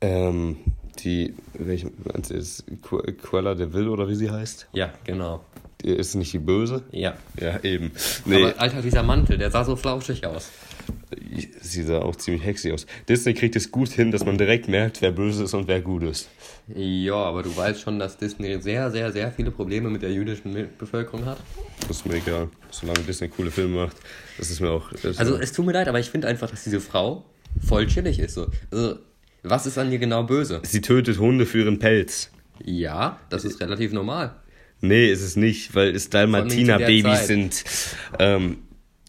[SPEAKER 1] Ähm, die, welche, ist Qu- Quella de Vil oder wie sie heißt?
[SPEAKER 2] Ja, genau.
[SPEAKER 1] Die ist nicht die Böse?
[SPEAKER 2] Ja.
[SPEAKER 1] Ja, eben. Nee,
[SPEAKER 2] Aber Alter, dieser Mantel, der sah so flauschig aus.
[SPEAKER 1] Sie sah auch ziemlich hexy aus. Disney kriegt es gut hin, dass man direkt merkt, wer böse ist und wer gut ist.
[SPEAKER 2] Ja, aber du weißt schon, dass Disney sehr, sehr, sehr viele Probleme mit der jüdischen Bevölkerung hat.
[SPEAKER 1] Das ist mir egal. Solange Disney coole Filme macht, das ist mir auch.
[SPEAKER 2] Also es tut mir leid, aber ich finde einfach, dass diese Frau voll chillig ist. So. Also, was ist an ihr genau böse?
[SPEAKER 1] sie tötet Hunde für ihren Pelz.
[SPEAKER 2] Ja, das ist relativ normal.
[SPEAKER 1] Nee, ist es nicht, weil es Dalmatiner-Babys sind. Ähm,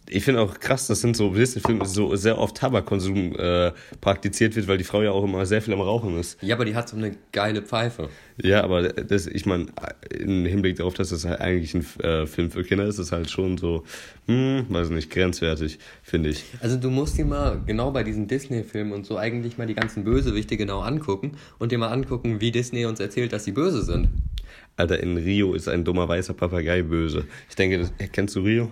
[SPEAKER 1] ich finde auch krass, dass sind so Disney-Filme so sehr oft Tabakkonsum äh, praktiziert wird, weil die Frau ja auch immer sehr viel am Rauchen ist.
[SPEAKER 2] Ja, aber die hat so eine geile Pfeife.
[SPEAKER 1] Ja, aber das, ich meine, im Hinblick darauf, dass es halt eigentlich ein äh, Film für Kinder ist, ist halt schon so, hm, weiß nicht, grenzwertig, finde ich.
[SPEAKER 2] Also du musst dir mal genau bei diesen Disney-Filmen und so eigentlich mal die ganzen Bösewichte genau angucken und dir mal angucken, wie Disney uns erzählt, dass sie böse sind.
[SPEAKER 1] Alter, in Rio ist ein dummer weißer Papagei böse. Ich denke, das, kennst du Rio?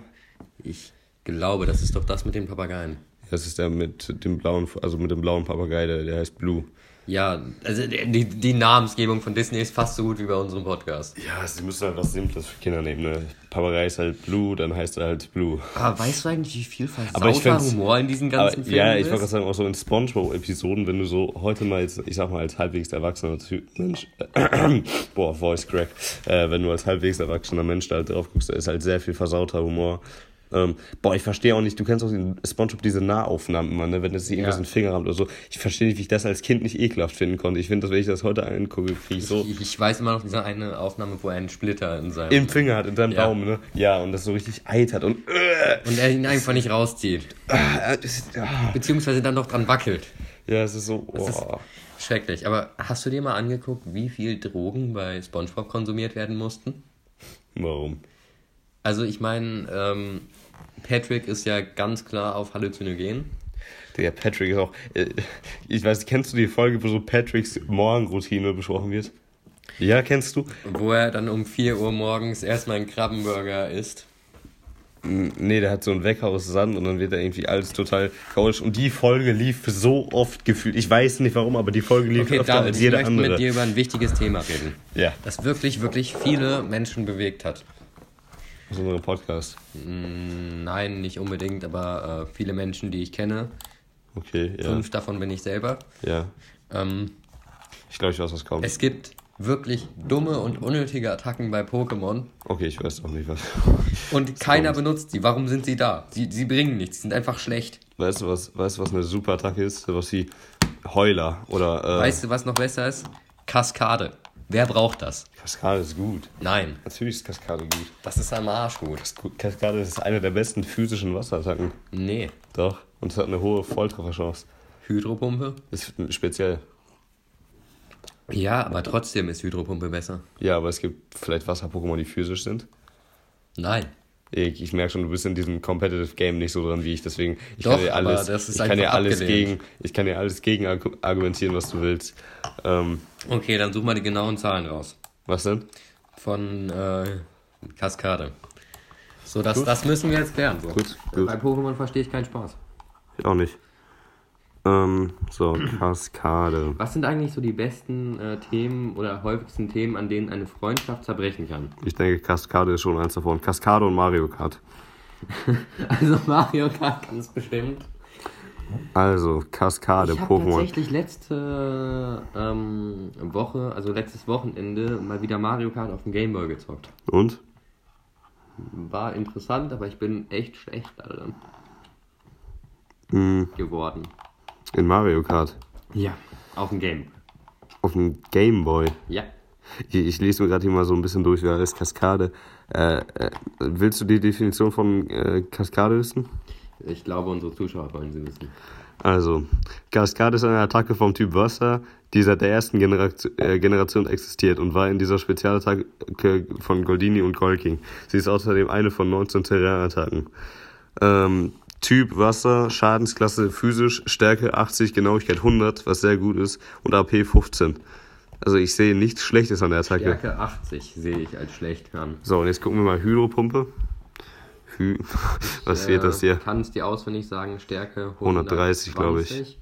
[SPEAKER 2] Ich glaube, das ist doch das mit den Papageien.
[SPEAKER 1] Das ist der mit dem blauen, also mit dem blauen Papagei, der, der heißt Blue.
[SPEAKER 2] Ja, also die, die Namensgebung von Disney ist fast so gut wie bei unserem Podcast.
[SPEAKER 1] Ja, sie müssen halt was Simples für Kinder nehmen, ne? Papagei ist halt Blue, dann heißt er halt Blue.
[SPEAKER 2] Aber weißt du eigentlich, wie viel versauter Humor in diesen ganzen
[SPEAKER 1] Aber,
[SPEAKER 2] Filmen
[SPEAKER 1] ja, ich wollte gerade sagen, auch so in Spongebob-Episoden, wenn du so heute mal jetzt, ich sag mal, als halbwegs erwachsener Typ, Mensch, äh, *clears throat* boah, Voice Crack, äh, wenn du als halbwegs erwachsener Mensch da halt drauf guckst, da ist halt sehr viel versauter Humor. Ähm, boah, ich verstehe auch nicht, du kennst auch in Spongebob diese Nahaufnahmen immer, ne, wenn es sich irgendwas
[SPEAKER 2] Ja.
[SPEAKER 1] in den Finger rammt oder so. Ich verstehe nicht, wie ich das als Kind nicht ekelhaft finden konnte. Ich finde, dass wenn ich das heute angucke, kriege ich so
[SPEAKER 2] ich, ich weiß immer noch diese eine Aufnahme, wo er einen Splitter in seinem...
[SPEAKER 1] im Finger hat, in deinem
[SPEAKER 2] Ja.
[SPEAKER 1] Daumen, ne? Ja, und das so richtig eitert und äh,
[SPEAKER 2] und er ihn einfach nicht rauszieht.
[SPEAKER 1] äh, das ist, ah.
[SPEAKER 2] Beziehungsweise dann noch dran wackelt.
[SPEAKER 1] ja, es ist so,
[SPEAKER 2] ist-
[SPEAKER 1] oh.
[SPEAKER 2] Schrecklich. Aber hast du dir mal angeguckt, wie viel Drogen bei Spongebob konsumiert werden mussten?
[SPEAKER 1] warum?
[SPEAKER 2] Also ich meine, ähm, Patrick ist ja ganz klar auf Halluzinogen.
[SPEAKER 1] Der Patrick ist auch. äh, Ich weiß, kennst du die Folge, wo so Patricks Morgenroutine besprochen wird? Ja, kennst du?
[SPEAKER 2] Wo er dann um 4 Uhr morgens erstmal einen Krabbenburger isst.
[SPEAKER 1] Nee, der hat so einen Wecker aus Sand und dann wird da irgendwie alles total chaotisch. Und die Folge lief so oft gefühlt. Ich weiß nicht warum, aber die Folge lief
[SPEAKER 2] Okay,
[SPEAKER 1] öfter
[SPEAKER 2] David,
[SPEAKER 1] als
[SPEAKER 2] ich
[SPEAKER 1] jede
[SPEAKER 2] möchte
[SPEAKER 1] andere.
[SPEAKER 2] mit dir über ein wichtiges Thema reden.
[SPEAKER 1] Ja.
[SPEAKER 2] Das wirklich, wirklich viele Menschen bewegt hat.
[SPEAKER 1] Aus unserem Podcast?
[SPEAKER 2] Mm, Nein, nicht unbedingt, aber äh, viele Menschen, die ich kenne.
[SPEAKER 1] Okay, ja.
[SPEAKER 2] Fünf davon bin ich selber.
[SPEAKER 1] Ja.
[SPEAKER 2] Ähm,
[SPEAKER 1] Ich glaube, ich weiß, was kommt.
[SPEAKER 2] es gibt wirklich dumme und unnötige Attacken bei Pokémon
[SPEAKER 1] Okay, ich weiß auch nicht, was.
[SPEAKER 2] und *laughs* keiner
[SPEAKER 1] kommt.
[SPEAKER 2] benutzt sie. Warum sind sie da? Sie, sie bringen nichts, sie sind einfach schlecht.
[SPEAKER 1] Weißt du, was, weißt du, was eine super Attacke ist? Was wie Heuler oder. Äh,
[SPEAKER 2] Weißt du, was noch besser ist? Kaskade. Wer braucht das?
[SPEAKER 1] Kaskade ist gut.
[SPEAKER 2] Nein,
[SPEAKER 1] Natürlich ist Kaskade gut.
[SPEAKER 2] das ist am Arsch gut.
[SPEAKER 1] Kaskade ist eine der besten physischen Wasserattacken.
[SPEAKER 2] Nee.
[SPEAKER 1] Doch. Und es hat eine hohe Volltrefferchance.
[SPEAKER 2] Hydropumpe?
[SPEAKER 1] Ist speziell.
[SPEAKER 2] Ja, aber trotzdem ist Hydropumpe besser.
[SPEAKER 1] Ja, aber es gibt vielleicht Wasser-Pokémon, die physisch sind.
[SPEAKER 2] Nein.
[SPEAKER 1] Ich, ich merke schon, du bist in diesem Competitive Game nicht so dran wie ich, deswegen ich
[SPEAKER 2] Doch,
[SPEAKER 1] kann dir alles, ich kann dir alles
[SPEAKER 2] abgelehnt.
[SPEAKER 1] gegen, ich kann dir alles gegen argu- argumentieren, was du willst. Ähm,
[SPEAKER 2] Okay, dann such mal die genauen Zahlen raus.
[SPEAKER 1] was denn?
[SPEAKER 2] Von äh, Kaskade. So, das,
[SPEAKER 1] Gut.
[SPEAKER 2] das müssen wir jetzt klären. So.
[SPEAKER 1] Gut, gut.
[SPEAKER 2] Bei Pokémon verstehe ich keinen Spaß.
[SPEAKER 1] Ich auch nicht. Ähm, so, Kaskade.
[SPEAKER 2] Was sind eigentlich so die besten äh, Themen oder häufigsten Themen, an denen eine Freundschaft zerbrechen kann?
[SPEAKER 1] Ich denke, Kaskade ist schon eins davon. Kaskade und Mario Kart. *laughs*
[SPEAKER 2] Also Mario Kart ganz bestimmt.
[SPEAKER 1] Also, Kaskade,
[SPEAKER 2] Ich habe
[SPEAKER 1] Pokémon.
[SPEAKER 2] tatsächlich letzte ähm, Woche, also letztes Wochenende, mal wieder Mario Kart auf dem Gameboy gezockt.
[SPEAKER 1] Und?
[SPEAKER 2] War interessant, aber ich bin echt schlecht darin
[SPEAKER 1] Hm,
[SPEAKER 2] geworden.
[SPEAKER 1] in Mario Kart.
[SPEAKER 2] Ja. Auf dem Game.
[SPEAKER 1] Auf dem Gameboy.
[SPEAKER 2] Ja.
[SPEAKER 1] Ich, ich lese mir gerade hier mal so ein bisschen durch, wer ist Kaskade. Äh, äh, willst du die Definition von äh, Kaskade wissen?
[SPEAKER 2] Ich glaube, unsere Zuschauer wollen sie wissen.
[SPEAKER 1] Also, Kaskade ist eine Attacke vom Typ Wasser, die seit der ersten Generation, äh, Generation existiert und war in dieser Spezialattacke von Goldini und Golking. Sie ist außerdem eine von 19 Terrain-Attacken. Ähm, typ Wasser, Schadensklasse physisch, Stärke 80, Genauigkeit 100, was sehr gut ist, und AP 15. Also ich sehe nichts Schlechtes an der Attacke.
[SPEAKER 2] Stärke 80 sehe ich als schlecht an.
[SPEAKER 1] So, und jetzt gucken wir mal Hydropumpe. Hy *laughs* was wird das hier?
[SPEAKER 2] Kann es dir auswendig sagen, Stärke
[SPEAKER 1] 130, glaube ich.
[SPEAKER 2] 120.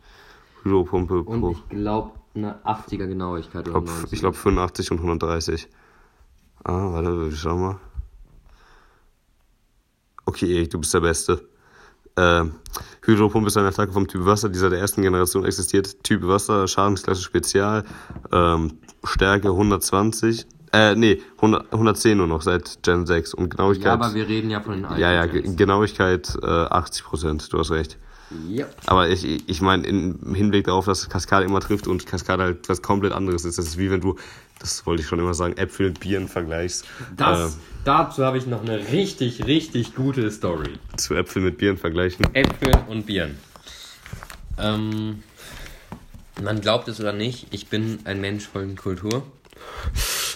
[SPEAKER 1] Hydropumpe
[SPEAKER 2] Und
[SPEAKER 1] pro.
[SPEAKER 2] ich glaube eine 80er Genauigkeit oder
[SPEAKER 1] glaub,
[SPEAKER 2] 90.
[SPEAKER 1] ich glaube 85 und 130. Ah, warte, schau mal. Okay, Erik, du bist der Beste. Ähm, Hydropumpe ist eine Attacke vom Typ Wasser, die seit der ersten Generation existiert. Typ Wasser, Schadensklasse Spezial, ähm, Stärke 120. Äh, nee, 100, 110 nur noch seit Gen 6 und Genauigkeit.
[SPEAKER 2] ja, aber wir reden ja von den alten
[SPEAKER 1] ja, ja, Ge-
[SPEAKER 2] Gens.
[SPEAKER 1] Genauigkeit äh, 80 Prozent, du hast recht.
[SPEAKER 2] Ja.
[SPEAKER 1] Aber ich, ich meine, im Hinblick darauf, dass Kaskade immer trifft und Kaskade halt was komplett anderes ist. Das ist wie wenn du, das wollte ich schon immer sagen, Äpfel mit Bieren vergleichst.
[SPEAKER 2] Das,
[SPEAKER 1] Äh,
[SPEAKER 2] dazu habe ich noch eine richtig, richtig gute Story.
[SPEAKER 1] zu Äpfel mit Bieren vergleichen.
[SPEAKER 2] Äpfel und Bieren. Ähm, man glaubt es oder nicht, ich bin ein Mensch von Kultur.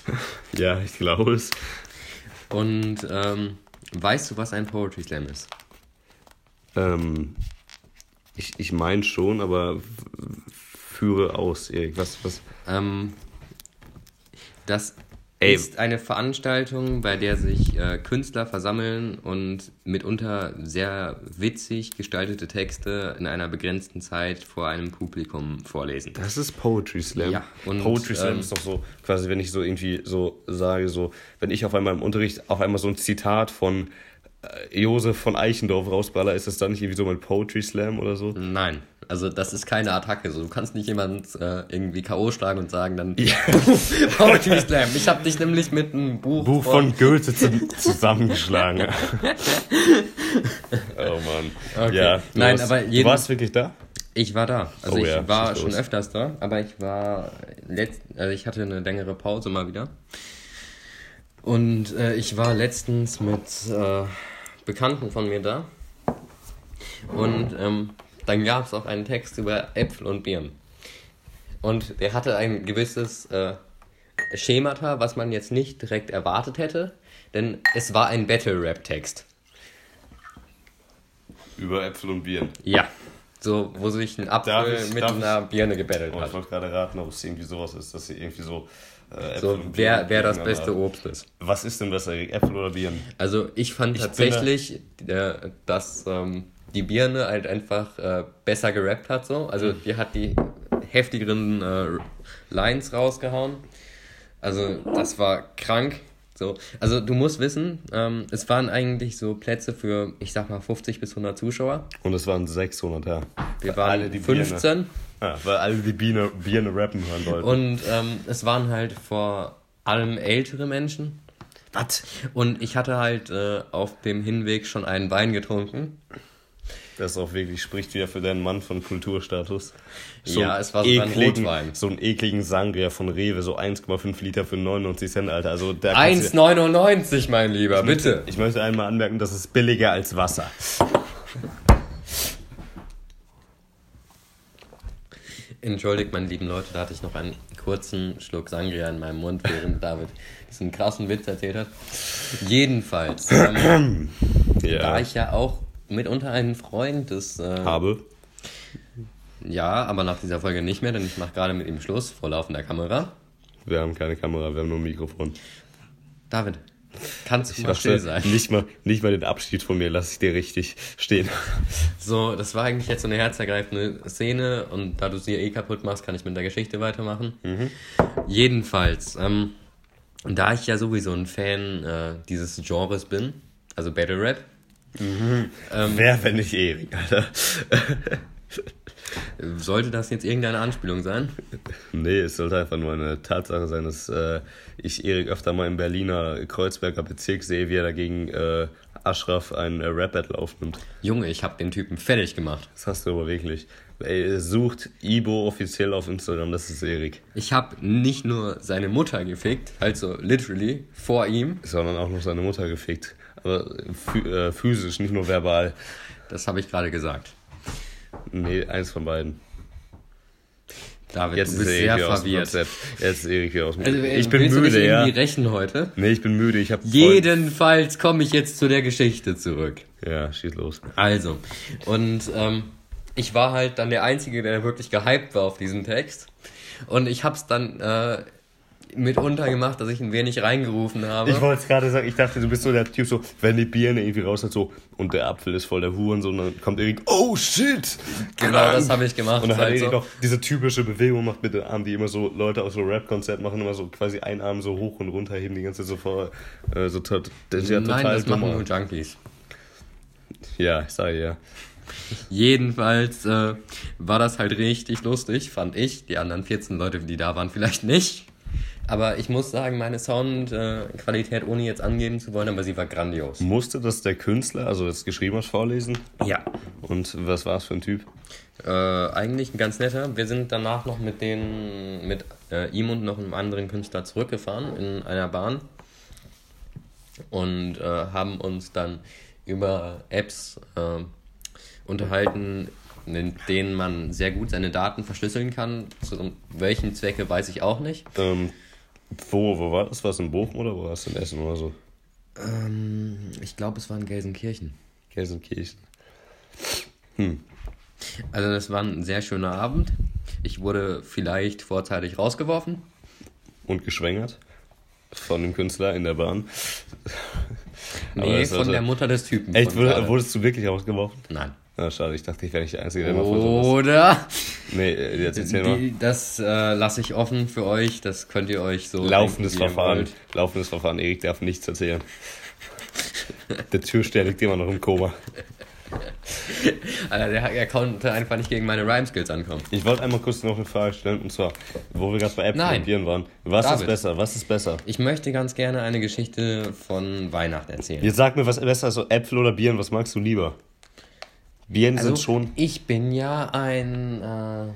[SPEAKER 2] *laughs*
[SPEAKER 1] Ja, ich glaube es.
[SPEAKER 2] Und ähm, weißt du, was ein Poetry Slam ist?
[SPEAKER 1] Ähm, ich ich meine schon, aber führe aus, Erik. Was, was?
[SPEAKER 2] Ähm, das
[SPEAKER 1] Ey.
[SPEAKER 2] ist eine Veranstaltung, bei der sich äh, Künstler versammeln und mitunter sehr witzig gestaltete Texte in einer begrenzten Zeit vor einem Publikum vorlesen.
[SPEAKER 1] Das ist Poetry Slam.
[SPEAKER 2] Ja, und,
[SPEAKER 1] Poetry Slam
[SPEAKER 2] ähm,
[SPEAKER 1] ist doch so, quasi, wenn ich so irgendwie so sage, so, wenn ich auf einmal im Unterricht auf einmal so ein Zitat von Josef von Eichendorff rausballer, ist das dann nicht irgendwie so mein Poetry Slam oder so?
[SPEAKER 2] Nein, also das ist keine Attacke. So, du kannst nicht jemanden äh, irgendwie K.O. schlagen und sagen dann *laughs* *laughs* Poetry Slam. Ich habe dich nämlich mit einem Buch,
[SPEAKER 1] Buch von Goethe zu, zusammengeschlagen. *laughs* oh Mann.
[SPEAKER 2] Okay.
[SPEAKER 1] Ja, du
[SPEAKER 2] Nein,
[SPEAKER 1] warst,
[SPEAKER 2] aber
[SPEAKER 1] du
[SPEAKER 2] jeden-
[SPEAKER 1] warst wirklich da?
[SPEAKER 2] Ich war da. Also
[SPEAKER 1] Oh
[SPEAKER 2] ich
[SPEAKER 1] ja,
[SPEAKER 2] war schon
[SPEAKER 1] los.
[SPEAKER 2] öfters da, aber ich war letzt, also ich hatte eine längere Pause mal wieder. Und äh, ich war letztens mit äh, Bekannten von mir da. Und ähm, dann gab es auch einen Text über Äpfel und Birnen. Und der hatte ein gewisses äh, Schemata, was man jetzt nicht direkt erwartet hätte, denn es war ein Battle-Rap-Text.
[SPEAKER 1] Über Äpfel und Bieren.
[SPEAKER 2] Ja. So, wo sich ein Apfel
[SPEAKER 1] ich-
[SPEAKER 2] mit
[SPEAKER 1] darf ich-
[SPEAKER 2] einer Birne gebettelt
[SPEAKER 1] Oh, ich
[SPEAKER 2] hat.
[SPEAKER 1] wollte gerade raten, ob es irgendwie sowas ist, dass sie irgendwie so äh,
[SPEAKER 2] So, wer, wer das beste Obst ist.
[SPEAKER 1] Was ist denn besser? Äpfel oder Bieren?
[SPEAKER 2] Also ich fand
[SPEAKER 1] Ich
[SPEAKER 2] tatsächlich, äh, dass ähm, die Birne halt einfach äh, besser gerappt hat so. Also die hat die heftigeren äh, Lines rausgehauen. Also das war krank. So, also du musst wissen, ähm, es waren eigentlich so Plätze für, ich sag mal, 50 bis 100 Zuschauer.
[SPEAKER 1] Und es waren 600, ja.
[SPEAKER 2] Wir waren
[SPEAKER 1] alle die
[SPEAKER 2] 15
[SPEAKER 1] Birne, ja, weil alle die Biene, Birne rappen hören wollten.
[SPEAKER 2] und ähm, es waren halt vor allem ältere Menschen.
[SPEAKER 1] Was?
[SPEAKER 2] Und ich hatte halt äh, auf dem Hinweg schon einen Wein getrunken.
[SPEAKER 1] Das auch wirklich spricht wieder für deinen Mann von Kulturstatus.
[SPEAKER 2] Ja, es war sogar ein Rotwein.
[SPEAKER 1] So einen ekligen Sangria von Rewe, so 1,5 Liter für 99 Cent, Alter. Also der kannst du-
[SPEAKER 2] 1,99, mein Lieber, bitte.
[SPEAKER 1] Ich möchte einmal anmerken, das ist billiger als Wasser.
[SPEAKER 2] Entschuldigt, meine lieben Leute, da hatte ich noch einen kurzen Schluck Sangria in meinem Mund, während *laughs* David diesen krassen Witz erzählt hat. Jedenfalls, *clears throat* ähm, da
[SPEAKER 1] Ja.
[SPEAKER 2] ich ja auch mitunter einen Freund des, äh,
[SPEAKER 1] Habe.
[SPEAKER 2] ja, aber nach dieser Folge nicht mehr, denn ich mache gerade mit ihm Schluss vor laufender Kamera.
[SPEAKER 1] Wir haben keine Kamera, wir haben nur ein Mikrofon.
[SPEAKER 2] David, kannst du mal still sein?
[SPEAKER 1] Nicht mal, nicht mal den Abschied von mir lasse ich dir richtig stehen.
[SPEAKER 2] So, das war eigentlich jetzt so eine herzergreifende Szene und da du sie eh kaputt machst, kann ich mit der Geschichte weitermachen. Jedenfalls, ähm, da ich ja sowieso ein Fan äh, dieses Genres bin, also Battle Rap,
[SPEAKER 1] Wer, wenn nicht Erik, Alter?
[SPEAKER 2] Sollte das jetzt irgendeine Anspielung sein?
[SPEAKER 1] Nee, es sollte einfach nur eine Tatsache sein, dass äh, ich Erik öfter mal im Berliner Kreuzberger Bezirk sehe, wie er dagegen äh, Ashraf ein äh, Rap-Battle aufnimmt.
[SPEAKER 2] Junge, ich habe den Typen fertig gemacht.
[SPEAKER 1] Das hast du aber wirklich. Ey, sucht Ibo offiziell auf Instagram, das ist Erik.
[SPEAKER 2] Ich habe nicht nur seine Mutter gefickt, also literally vor ihm,
[SPEAKER 1] Sondern auch noch seine Mutter gefickt. Aber phy äh, physisch, nicht nur verbal.
[SPEAKER 2] das habe ich gerade gesagt.
[SPEAKER 1] Nee, eins von beiden.
[SPEAKER 2] David,
[SPEAKER 1] Jetzt
[SPEAKER 2] du
[SPEAKER 1] ist
[SPEAKER 2] bist sehr verwirrt.
[SPEAKER 1] Jetzt ist Erik wieder aus dem
[SPEAKER 2] Also, äh,
[SPEAKER 1] Ich bin
[SPEAKER 2] willst du nicht
[SPEAKER 1] müde, ja.
[SPEAKER 2] irgendwie rächen heute?
[SPEAKER 1] Nee, ich bin müde. Ich
[SPEAKER 2] Jedenfalls komme ich jetzt zu der Geschichte zurück.
[SPEAKER 1] Ja, schieß los.
[SPEAKER 2] Also, und ähm, ich war halt dann der Einzige, der wirklich gehypt war auf diesen Text. Und ich hab's dann äh, mitunter gemacht, dass ich ein wenig reingerufen habe.
[SPEAKER 1] Ich wollte es gerade sagen, ich dachte, du bist so der Typ, so, wenn die Birne irgendwie raus hat, so, und der Apfel ist voll der Huren, so, und dann kommt Erik, oh shit!
[SPEAKER 2] genau, das habe ich gemacht.
[SPEAKER 1] Und dann hat
[SPEAKER 2] halt so.
[SPEAKER 1] auch diese typische Bewegung macht mit den Armen, die immer so Leute aus so Rap-Konzerten machen, immer so quasi einen Arm so hoch und runter heben, die ganze Zeit so vor, äh, so tot, das ist ja
[SPEAKER 2] Nein,
[SPEAKER 1] total
[SPEAKER 2] das machen
[SPEAKER 1] dumm.
[SPEAKER 2] nur Junkies.
[SPEAKER 1] Ja, ich sage ja.
[SPEAKER 2] Jedenfalls äh, war das halt richtig lustig, fand ich. Die anderen 14 Leute, die da waren, vielleicht nicht. Aber ich muss sagen, meine Soundqualität, ohne jetzt angeben zu wollen, aber sie war grandios.
[SPEAKER 1] Musste das der Künstler, also das geschrieben hat, vorlesen?
[SPEAKER 2] Ja.
[SPEAKER 1] Und was war es für ein Typ?
[SPEAKER 2] Äh, eigentlich ein ganz netter. Wir sind danach noch mit den, mit äh, ihm und noch einem anderen Künstler zurückgefahren in einer Bahn und äh, haben uns dann über Apps äh, unterhalten, in denen man sehr gut seine Daten verschlüsseln kann. Zu welchen Zwecke weiß ich auch nicht.
[SPEAKER 1] Ähm, wo, wo war das? War es in Bochum oder wo war es in Essen oder so?
[SPEAKER 2] Ähm, ich glaube, es war in Gelsenkirchen.
[SPEAKER 1] Gelsenkirchen.
[SPEAKER 2] Also das war ein sehr schöner Abend. Ich wurde vielleicht vorzeitig rausgeworfen.
[SPEAKER 1] Und geschwängert. Von dem Künstler in der Bahn.
[SPEAKER 2] Nee, von der Mutter des Typen.
[SPEAKER 1] Echt, wurdest du wirklich rausgeworfen?
[SPEAKER 2] Nein.
[SPEAKER 1] Ah, schade, ich dachte, ich wäre nicht der Einzige, der mal sowas.
[SPEAKER 2] Oder?
[SPEAKER 1] Nee, äh, jetzt erzähl mal.
[SPEAKER 2] Die, das äh, lasse ich offen für euch. Das könnt ihr euch so.
[SPEAKER 1] Laufendes
[SPEAKER 2] denken,
[SPEAKER 1] Verfahren. Laufendes Verfahren. Erik darf nichts erzählen. Der Türsteher liegt immer noch im Koma.
[SPEAKER 2] Alter, der, er konnte einfach nicht gegen meine Rhyme-Skills ankommen.
[SPEAKER 1] Ich wollte einmal kurz noch eine Frage stellen, und zwar, wo wir gerade bei Äpfeln
[SPEAKER 2] Nein.
[SPEAKER 1] und Bieren waren. Was
[SPEAKER 2] David.
[SPEAKER 1] ist besser? Was ist besser?
[SPEAKER 2] Ich möchte ganz gerne eine Geschichte von Weihnachten erzählen.
[SPEAKER 1] Jetzt sag mir, was besser ist, so Äpfel oder Bieren, was magst du lieber? Bieren
[SPEAKER 2] also,
[SPEAKER 1] sind schon.
[SPEAKER 2] ich bin ja ein äh,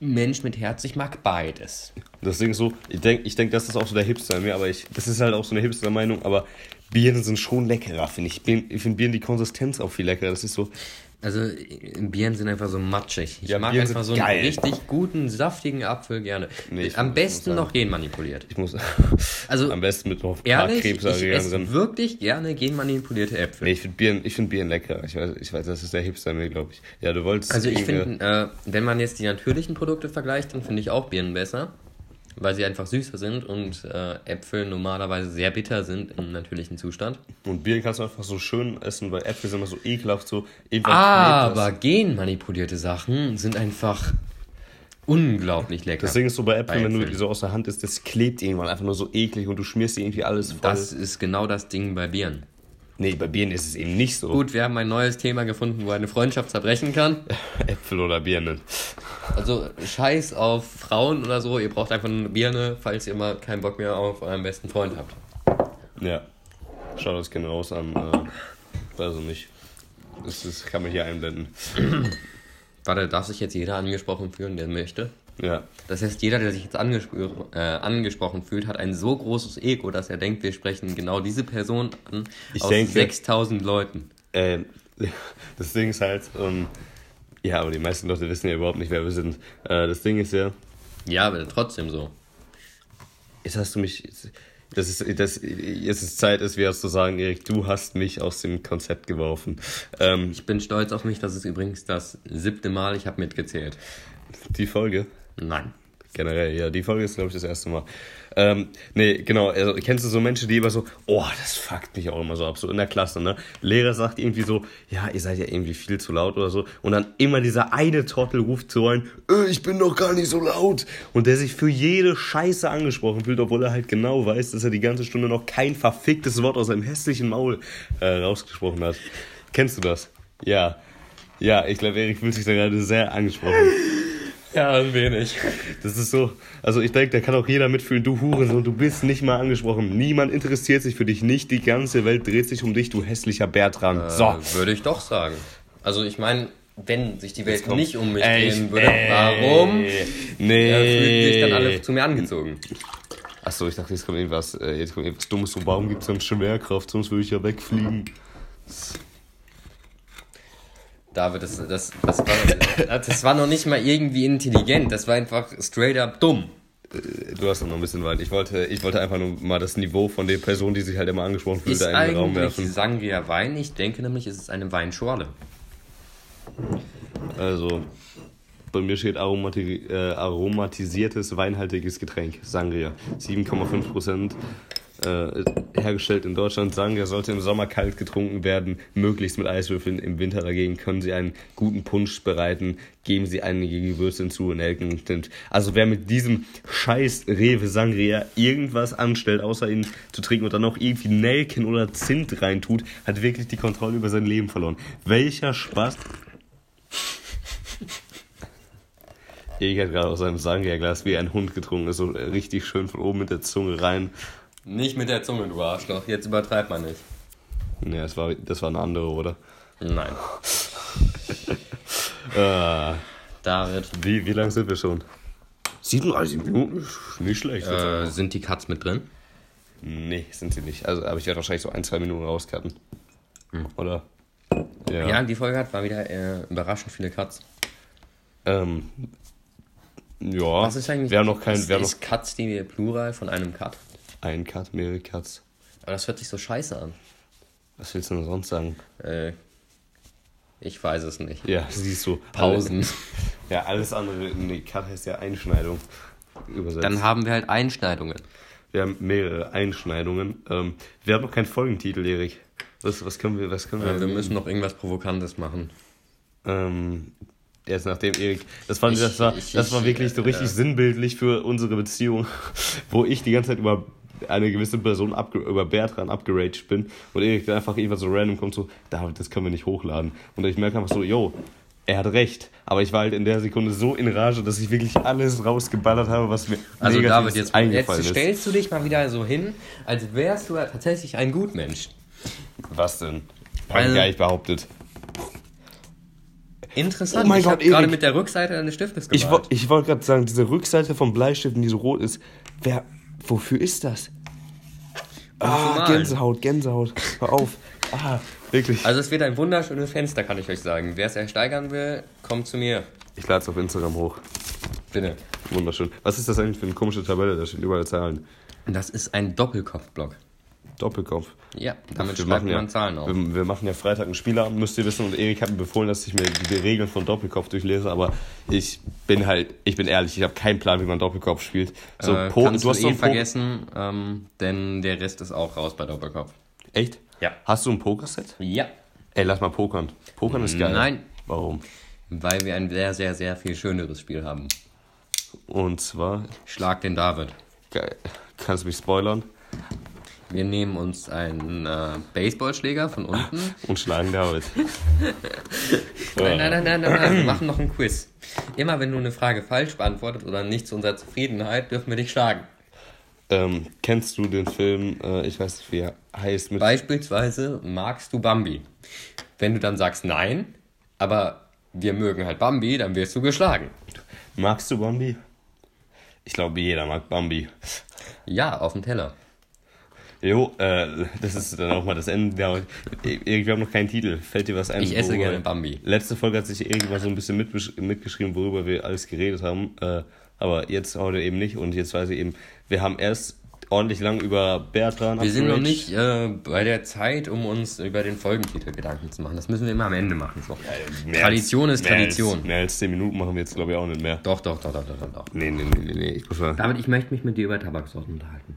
[SPEAKER 2] Mensch mit Herz. Ich mag beides.
[SPEAKER 1] Das Ding ist so, ich denke, ich denk, das ist auch so der Hipster in mir, aber ich, das ist halt auch so eine Hipster-Meinung, aber Bieren sind schon leckerer, finde ich. Ich finde Bieren die Konsistenz auch viel leckerer. Das ist so,
[SPEAKER 2] Also, Bieren sind einfach so matschig. Ich
[SPEAKER 1] Ja,
[SPEAKER 2] mag
[SPEAKER 1] Bieren
[SPEAKER 2] einfach so einen
[SPEAKER 1] geil.
[SPEAKER 2] richtig guten, saftigen Apfel gerne.
[SPEAKER 1] Nee,
[SPEAKER 2] Am
[SPEAKER 1] muss-
[SPEAKER 2] besten
[SPEAKER 1] muss
[SPEAKER 2] noch genmanipuliert.
[SPEAKER 1] ich muss
[SPEAKER 2] Also,
[SPEAKER 1] am besten mit noch
[SPEAKER 2] Ehrlich, ich esse
[SPEAKER 1] drin.
[SPEAKER 2] wirklich gerne genmanipulierte Äpfel.
[SPEAKER 1] Nee, ich finde Bieren, ich find Bieren lecker. Ich weiß, ich weiß, das ist der Hipster mir, glaube ich. Ja, du wolltest.
[SPEAKER 2] Also ich finde, äh, wenn man jetzt die natürlichen Produkte vergleicht, dann finde ich auch Birnen besser, weil sie einfach süßer sind und äh, Äpfel normalerweise sehr bitter sind im natürlichen Zustand.
[SPEAKER 1] Und Bieren kannst du einfach so schön essen, weil Äpfel sind immer so ekelhaft, so. irgendwann
[SPEAKER 2] Aber genmanipulierte Sachen sind einfach unglaublich lecker.
[SPEAKER 1] Das Ding ist so bei Äpfeln,
[SPEAKER 2] Bei
[SPEAKER 1] wenn du die so aus der Hand isst, das klebt irgendwann einfach nur so eklig und du schmierst dir irgendwie alles voll.
[SPEAKER 2] Das ist genau das Ding bei Bieren.
[SPEAKER 1] Nee, bei Bieren ist es eben nicht so.
[SPEAKER 2] Gut, wir haben ein neues Thema gefunden, wo eine Freundschaft zerbrechen kann. *laughs*
[SPEAKER 1] Äpfel oder Birnen.
[SPEAKER 2] Also scheiß auf Frauen oder so, ihr braucht einfach eine Birne, falls ihr mal keinen Bock mehr auf euren besten Freund habt.
[SPEAKER 1] Ja. Schau das Kind raus an. Äh, weiß ich nicht. Das, das kann man hier einblenden. *clears throat*
[SPEAKER 2] Warte, darf sich jetzt jeder angesprochen fühlen, der möchte?
[SPEAKER 1] Ja.
[SPEAKER 2] Das heißt, jeder, der sich jetzt angespro äh, angesprochen fühlt, hat ein so großes Ego, dass er denkt, wir sprechen genau diese Person an
[SPEAKER 1] Ich
[SPEAKER 2] aus
[SPEAKER 1] denke-
[SPEAKER 2] 6000 Leuten.
[SPEAKER 1] Äh, *laughs* das Ding ist halt, ähm, ja, aber die meisten Leute wissen ja überhaupt nicht, wer wir sind. Äh, das Ding ist ja,
[SPEAKER 2] Ja, aber trotzdem so.
[SPEAKER 1] jetzt hast du mich, das ist, das, jetzt ist Zeit, es wieder zu sagen, Erik, du hast mich aus dem Konzept geworfen. Ähm,
[SPEAKER 2] Ich bin stolz auf mich, das ist übrigens das siebte Mal, ich habe mitgezählt.
[SPEAKER 1] die Folge,
[SPEAKER 2] Nein.
[SPEAKER 1] generell, ja, die Folge ist, glaube ich, das erste Mal. Ähm, nee, genau, also kennst du so Menschen, die immer so, oh, das fuckt mich auch immer so ab, so in der Klasse, ne? Lehrer sagt irgendwie so, ja, ihr seid ja irgendwie viel zu laut oder so, und dann immer dieser eine Trottel ruft so ein, äh, ich bin doch gar nicht so laut, und der sich für jede Scheiße angesprochen fühlt, obwohl er halt genau weiß, dass er die ganze Stunde noch kein verficktes Wort aus seinem hässlichen Maul äh, rausgesprochen hat. Kennst du das? Ja. Ja, ich glaube, Erik fühlt sich da gerade sehr angesprochen.
[SPEAKER 2] Ja, ein wenig.
[SPEAKER 1] Das ist so, also ich denke, da kann auch jeder mitfühlen, du Hurensohn, du bist nicht mal angesprochen. Niemand interessiert sich für dich, nicht die ganze Welt dreht sich um dich, du hässlicher Bertram. So.
[SPEAKER 2] Äh, würde ich doch sagen. Also ich meine, wenn sich die Welt nicht um mich
[SPEAKER 1] Ey,
[SPEAKER 2] drehen würde,
[SPEAKER 1] ey,
[SPEAKER 2] warum
[SPEAKER 1] Nee.
[SPEAKER 2] äh, fühlen sich dann alle zu mir angezogen?
[SPEAKER 1] Achso, ich dachte, jetzt kommt irgendwas, äh, jetzt kommt irgendwas Dummes. So, warum gibt es dann Schwerkraft? Sonst würde ich ja wegfliegen.
[SPEAKER 2] David, das, das, das, war, das war noch nicht mal irgendwie intelligent, das war einfach straight up dumm.
[SPEAKER 1] Äh, Du hast noch ein bisschen weit. Ich wollte, ich wollte einfach nur mal das Niveau von der Person, die sich halt immer angesprochen fühlt,
[SPEAKER 2] Ist
[SPEAKER 1] da in den Raum
[SPEAKER 2] eigentlich
[SPEAKER 1] werfen.
[SPEAKER 2] Sangria Wein? Ich denke nämlich, es ist eine Weinschorle.
[SPEAKER 1] Also, bei mir steht aromati äh, aromatisiertes, weinhaltiges Getränk, Sangria. 7,5 Prozent. Äh, hergestellt in Deutschland. Sangria sollte im Sommer kalt getrunken werden, möglichst mit Eiswürfeln. Im Winter dagegen können Sie einen guten Punsch bereiten. Geben Sie einige Gewürze hinzu und Nelken. Also wer mit diesem scheiß Rewe Sangria irgendwas anstellt, außer ihn zu trinken und dann noch irgendwie Nelken oder Zimt reintut, hat wirklich die Kontrolle über sein Leben verloren. Welcher Spaß Erik hat gerade aus seinem Sangria-Glas wie ein Hund getrunken, so richtig schön von oben mit der Zunge rein.
[SPEAKER 2] Nicht mit der Zunge, du Arschloch. Jetzt übertreibt man nicht.
[SPEAKER 1] Ja, das war, das war eine andere, oder?
[SPEAKER 2] Nein. *laughs*
[SPEAKER 1] Äh,
[SPEAKER 2] David,
[SPEAKER 1] wie wie lang sind wir schon? 37 Minuten? Nicht schlecht.
[SPEAKER 2] äh, sind die Cuts mit drin?
[SPEAKER 1] Nee, sind sie nicht. Also, aber ich werde wahrscheinlich so ein, zwei Minuten rauscutten. Oder? Ja.
[SPEAKER 2] Ja, die Folge hat mal wieder äh, überraschend viele Cuts.
[SPEAKER 1] Ähm, ja.
[SPEAKER 2] Was ist eigentlich.
[SPEAKER 1] Wir haben noch keinen.
[SPEAKER 2] ist,
[SPEAKER 1] Wir haben noch
[SPEAKER 2] ist Cuts die Plural von einem Cut?
[SPEAKER 1] Einen Cut, mehrere Cuts.
[SPEAKER 2] Aber das hört sich so scheiße an.
[SPEAKER 1] Was willst du denn sonst sagen?
[SPEAKER 2] Äh, ich weiß es nicht.
[SPEAKER 1] Ja, *laughs* siehst du.
[SPEAKER 2] Pausen.
[SPEAKER 1] Ja, alles andere. Nee, Cut heißt ja Einschneidung. Übersetzt.
[SPEAKER 2] Dann haben wir halt Einschneidungen.
[SPEAKER 1] Wir haben mehrere Einschneidungen. Ähm, wir haben noch keinen Folgentitel, Erik. Was, was können wir, was können wir?
[SPEAKER 2] Äh, wir müssen noch irgendwas Provokantes machen.
[SPEAKER 1] Ähm, jetzt nachdem Erik, das fand ich, das war,
[SPEAKER 2] ich-
[SPEAKER 1] das war
[SPEAKER 2] ich,
[SPEAKER 1] wirklich so
[SPEAKER 2] äh,
[SPEAKER 1] richtig sinnbildlich für unsere Beziehung, *laughs* wo ich die ganze Zeit über eine gewisse Person über Bertrand abgeraged bin und Erik dann einfach irgendwas so random kommt so, David, das können wir nicht hochladen. Und ich merke einfach so, yo, er hat recht. Aber ich war halt in der Sekunde so in Rage, dass ich wirklich alles rausgeballert habe, was mir
[SPEAKER 2] Also David, jetzt,
[SPEAKER 1] eingefallen
[SPEAKER 2] jetzt
[SPEAKER 1] ist.
[SPEAKER 2] stellst du dich mal wieder so hin, als wärst du tatsächlich ein Gutmensch.
[SPEAKER 1] Was denn? Hab
[SPEAKER 2] Also-
[SPEAKER 1] ich gar nicht behauptet.
[SPEAKER 2] Interessant,
[SPEAKER 1] Oh mein
[SPEAKER 2] ich habe gerade mit der Rückseite deines Stiftes
[SPEAKER 1] Ich,
[SPEAKER 2] gemalt.
[SPEAKER 1] wo- ich wollte gerade sagen, diese Rückseite vom Bleistiften, die so rot ist, wer, wofür ist das? Ah. Gänsehaut, Gänsehaut. Hör auf. Ah, wirklich.
[SPEAKER 2] Also es wird ein wunderschönes Fenster, kann ich euch sagen. Wer es ersteigern will, kommt zu mir.
[SPEAKER 1] Ich lade es auf Instagram hoch.
[SPEAKER 2] Bitte.
[SPEAKER 1] Wunderschön. Was ist das eigentlich für eine komische Tabelle? Da stehen überall Zahlen.
[SPEAKER 2] Das ist ein Doppelkopfblock.
[SPEAKER 1] Doppelkopf.
[SPEAKER 2] Ja, damit
[SPEAKER 1] wir
[SPEAKER 2] schreibt
[SPEAKER 1] machen, ja,
[SPEAKER 2] man Zahlen auf.
[SPEAKER 1] wir, wir machen ja Freitag einen Spielabend, müsst ihr wissen. Und Erik hat mir befohlen, dass ich mir die Regeln von Doppelkopf durchlese. Aber ich bin halt, ich bin ehrlich, ich habe keinen Plan, wie man Doppelkopf spielt. So,
[SPEAKER 2] äh,
[SPEAKER 1] Po-
[SPEAKER 2] kannst du,
[SPEAKER 1] hast so
[SPEAKER 2] eh vergessen, ähm, denn der Rest ist auch raus bei Doppelkopf.
[SPEAKER 1] Echt?
[SPEAKER 2] Ja.
[SPEAKER 1] Hast du ein Pokerset?
[SPEAKER 2] Ja,
[SPEAKER 1] Ey, lass mal pokern. Pokern ist geil.
[SPEAKER 2] Nein.
[SPEAKER 1] Warum?
[SPEAKER 2] weil wir ein sehr, sehr, sehr viel schöneres Spiel haben.
[SPEAKER 1] Und zwar,
[SPEAKER 2] Schlag den David.
[SPEAKER 1] geil, kannst du mich spoilern?
[SPEAKER 2] Wir nehmen uns einen äh, Baseballschläger von unten. *laughs*
[SPEAKER 1] Und schlagen David.
[SPEAKER 2] Nein, *laughs* nein, nein, nein, nein, nein. Wir machen noch ein Quiz. Immer wenn du eine Frage falsch beantwortet oder nicht zu unserer Zufriedenheit, dürfen wir dich schlagen.
[SPEAKER 1] Ähm, kennst du den Film, äh, ich weiß nicht, wie er heißt, mit
[SPEAKER 2] Beispielsweise magst du Bambi. Wenn du dann sagst nein, aber wir mögen halt Bambi, dann wirst du geschlagen.
[SPEAKER 1] Magst du Bambi? Ich glaube, jeder mag Bambi.
[SPEAKER 2] Ja, auf dem Teller.
[SPEAKER 1] Jo, äh, *laughs* das ist dann auch mal das Ende. Wir haben noch keinen Titel. Fällt dir was ein?
[SPEAKER 2] Ich esse gerne Bambi.
[SPEAKER 1] Letzte Folge hat sich irgendwann so ein bisschen mitbesch- mitgeschrieben, worüber wir alles geredet haben. Äh, aber jetzt heute eben nicht. Und jetzt weiß ich eben, wir haben erst ordentlich lang über Bertrand
[SPEAKER 2] Wir sind noch nicht äh, bei der Zeit, um uns über den Folgentitel Gedanken zu machen. Das müssen wir immer am Ende machen. So.
[SPEAKER 1] Mehr
[SPEAKER 2] Tradition
[SPEAKER 1] als,
[SPEAKER 2] ist
[SPEAKER 1] mehr
[SPEAKER 2] Tradition.
[SPEAKER 1] Als, mehr als 10 Minuten machen wir jetzt, glaube ich, auch nicht mehr.
[SPEAKER 2] Doch, doch, doch, doch, doch, doch, doch.
[SPEAKER 1] Nee, nee, nee, nee, nee. Ich muss mal
[SPEAKER 2] David, ich möchte mich mit dir über Tabaksorten unterhalten.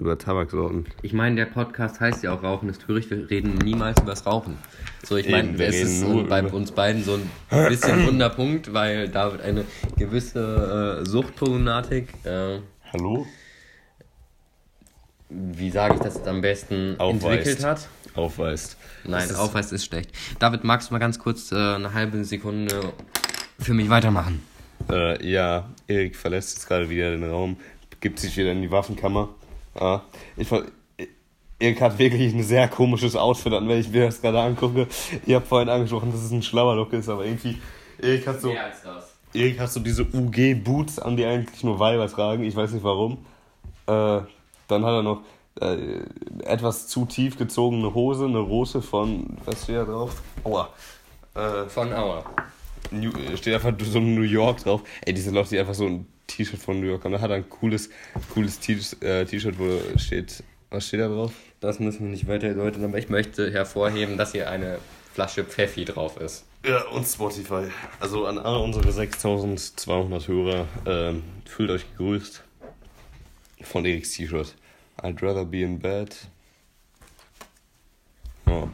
[SPEAKER 1] Über Tabaksorten.
[SPEAKER 2] Ich meine, der Podcast heißt ja auch Rauchen ist töricht. Wir reden niemals übers Rauchen. So, ich meine, es ist äh, bei
[SPEAKER 1] über-
[SPEAKER 2] uns beiden so ein bisschen *clears throat* Wunderpunkt, weil David eine gewisse äh, Suchtproblematik, äh,
[SPEAKER 1] Hallo?
[SPEAKER 2] wie sage ich das am besten,
[SPEAKER 1] Aufweist.
[SPEAKER 2] entwickelt hat.
[SPEAKER 1] Aufweist.
[SPEAKER 2] Nein,
[SPEAKER 1] Das ist-
[SPEAKER 2] Aufweis ist schlecht. David, magst du mal ganz kurz äh, eine halbe Sekunde für mich weitermachen?
[SPEAKER 1] Äh, ja, Erik verlässt jetzt gerade wieder den Raum, gibt sich wieder in die Waffenkammer. Ah, ich, ver- Erik hat wirklich ein sehr komisches Outfit an, wenn ich mir das gerade angucke. Ich habe vorhin angesprochen, dass es ein schlauer Look ist, aber irgendwie, Erik hat so,
[SPEAKER 2] als das.
[SPEAKER 1] Erik hat so diese UG-Boots an, die eigentlich nur Weiber tragen. Ich weiß nicht warum. Äh, dann hat er noch äh, etwas zu tief gezogene Hose, eine Rose von, was steht da drauf? Aua. Äh,
[SPEAKER 2] Von Auer.
[SPEAKER 1] New, steht einfach so ein New York drauf. Ey, diese Leute, die einfach so ein T-Shirt von New York haben. Da hat er ein cooles, cooles äh, T-Shirt, wo steht, was steht da drauf?
[SPEAKER 2] Das müssen wir nicht weiter erläutern, aber ich möchte hervorheben, dass hier eine Flasche Pfeffi drauf ist.
[SPEAKER 1] Ja, und Spotify. Also an alle unsere 6200 Hörer, ähm, fühlt euch gegrüßt. Von Eriks T-Shirt. I'd rather be in bed. Oh,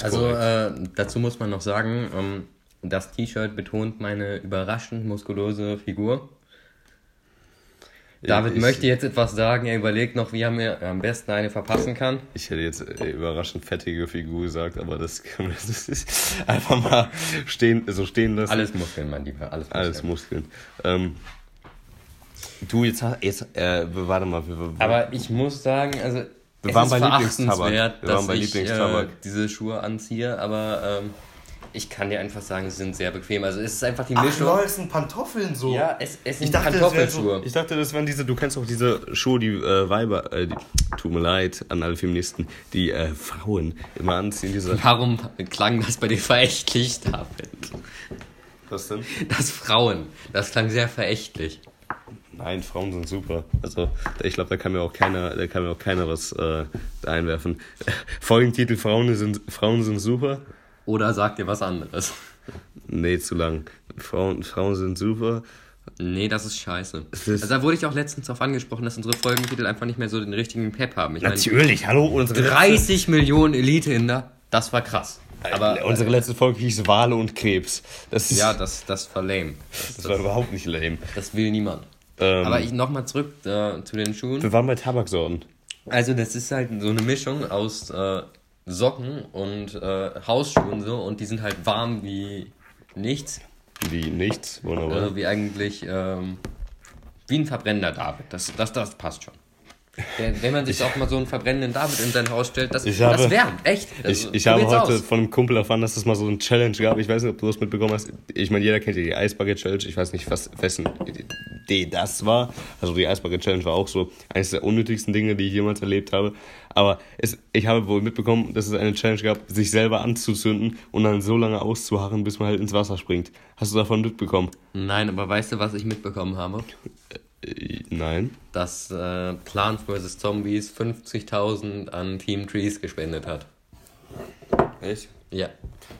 [SPEAKER 2] Also äh, dazu muss man noch sagen, ähm, das T-Shirt betont meine überraschend muskulöse Figur. David
[SPEAKER 1] ich,
[SPEAKER 2] möchte jetzt etwas sagen, er überlegt noch, wie er mir am besten eine verpassen kann.
[SPEAKER 1] Ich hätte jetzt äh, überraschend fettige Figur gesagt, aber das kann man das ist einfach mal stehen, so stehen lassen.
[SPEAKER 2] Alles Muskeln, mein Lieber, alles Muskeln.
[SPEAKER 1] Alles Muskeln. Ähm, du, jetzt, jetzt äh, warte mal.
[SPEAKER 2] Aber ich muss sagen, also
[SPEAKER 1] Wir
[SPEAKER 2] es
[SPEAKER 1] waren
[SPEAKER 2] ist
[SPEAKER 1] bei Lieblingstabak.
[SPEAKER 2] verachtenswert,
[SPEAKER 1] Wir waren bei
[SPEAKER 2] ich
[SPEAKER 1] Lieblingstabak.
[SPEAKER 2] äh, diese Schuhe anziehe, aber ähm, ich kann dir einfach sagen, sie sind sehr bequem. Also es ist einfach die
[SPEAKER 1] Ach,
[SPEAKER 2] Mischung.
[SPEAKER 1] lol, es sind Pantoffeln so.
[SPEAKER 2] Ja, es, es sind
[SPEAKER 1] Ich dachte, das wären
[SPEAKER 2] Kartoffelschuhe.
[SPEAKER 1] so, ich dachte, das waren diese, du kennst auch diese Schuhe, die äh, Weiber, äh, die, tut mir leid an alle Feministen, die äh, Frauen immer anziehen, diese.
[SPEAKER 2] Warum klang das bei dir verächtlich, David?
[SPEAKER 1] Was denn?
[SPEAKER 2] Das Frauen, das klang sehr verächtlich.
[SPEAKER 1] Nein, Frauen sind super. Also, ich glaube, da kann mir auch keiner, da kann mir auch keiner was äh, einwerfen. *laughs* Folgentitel Frauen sind, Frauen sind super.
[SPEAKER 2] Oder sagt dir was anderes?
[SPEAKER 1] Nee, zu lang. Frauen, Frauen sind super.
[SPEAKER 2] Nee, das ist scheiße.
[SPEAKER 1] Ist-
[SPEAKER 2] also da wurde ich auch letztens darauf angesprochen, dass unsere Folgentitel einfach nicht mehr so den richtigen Pep haben. Ich meine,
[SPEAKER 1] Natürlich, hallo, unsere
[SPEAKER 2] 30 Millionen Elite-Inder, das war krass.
[SPEAKER 1] Aber
[SPEAKER 2] Aber
[SPEAKER 1] unsere letzte Folge hieß Wale und Krebs. Das, ist,
[SPEAKER 2] ja, das, das war lame. Das,
[SPEAKER 1] das war überhaupt nicht lame.
[SPEAKER 2] das will niemand.
[SPEAKER 1] Ähm,
[SPEAKER 2] Aber ich nochmal zurück äh, zu den Schuhen.
[SPEAKER 1] wir waren bei Tabaksorten.
[SPEAKER 2] Also das ist halt so eine Mischung aus äh, Socken und äh, Hausschuhen so und die sind halt warm wie nichts.
[SPEAKER 1] Wie nichts, wunderbar.
[SPEAKER 2] Also wie eigentlich ähm, wie ein verbrennender David. Das, das, das passt schon. Wenn man sich auch mal so einen verbrennenden David in sein Haus stellt, das,
[SPEAKER 1] Ich
[SPEAKER 2] das wärmt, echt.
[SPEAKER 1] Ich,
[SPEAKER 2] Also,
[SPEAKER 1] ich habe heute
[SPEAKER 2] aus.
[SPEAKER 1] von einem Kumpel erfahren, dass es mal so eine Challenge gab. Ich weiß nicht, ob du das mitbekommen hast. Ich meine, jeder kennt ja die Eisbucket Challenge. Ich weiß nicht, was, wessen Idee das war. Also die Eisbucket Challenge war auch so eines der unnötigsten Dinge, die ich jemals erlebt habe. Aber es, ich habe wohl mitbekommen, dass es eine Challenge gab, sich selber anzuzünden und dann so lange auszuharren, bis man halt ins Wasser springt. Hast du davon mitbekommen?
[SPEAKER 2] Nein, aber weißt du, was ich mitbekommen habe?
[SPEAKER 1] Äh, Nein.
[SPEAKER 2] Dass äh, Plants vs. Zombies 50.000 an Team Trees gespendet hat.
[SPEAKER 1] Echt?
[SPEAKER 2] Ja.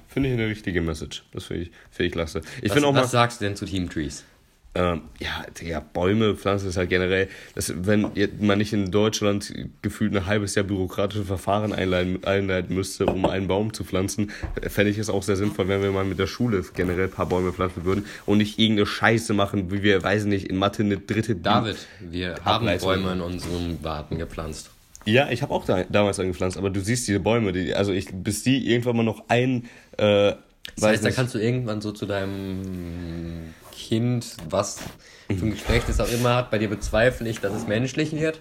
[SPEAKER 1] Finde ich eine richtige Message. Das finde ich, finde ich klasse. Ich
[SPEAKER 2] Was,
[SPEAKER 1] auch mal.
[SPEAKER 2] was sagst du denn zu Team Trees?
[SPEAKER 1] Ähm, ja, ja, Bäume pflanzen ist halt generell, dass, wenn man nicht in Deutschland gefühlt ein halbes Jahr bürokratische Verfahren einleiten, einleiten müsste, um einen Baum zu pflanzen, fände ich es auch sehr sinnvoll, wenn wir mal mit der Schule generell ein paar Bäume pflanzen würden und nicht irgendeine Scheiße machen, wie wir, weiß nicht, in Mathe eine dritte.
[SPEAKER 2] David, wir haben Bäume in unserem Garten gepflanzt.
[SPEAKER 1] Ja, ich habe auch da, damals angepflanzt, aber du siehst diese Bäume, die, also ich, bis die irgendwann mal noch ein. Äh,
[SPEAKER 2] das heißt, da kannst du irgendwann so zu deinem Kind, was für ein Geschlecht es auch immer hat, bei dir bezweifle ich, dass es menschlich wird,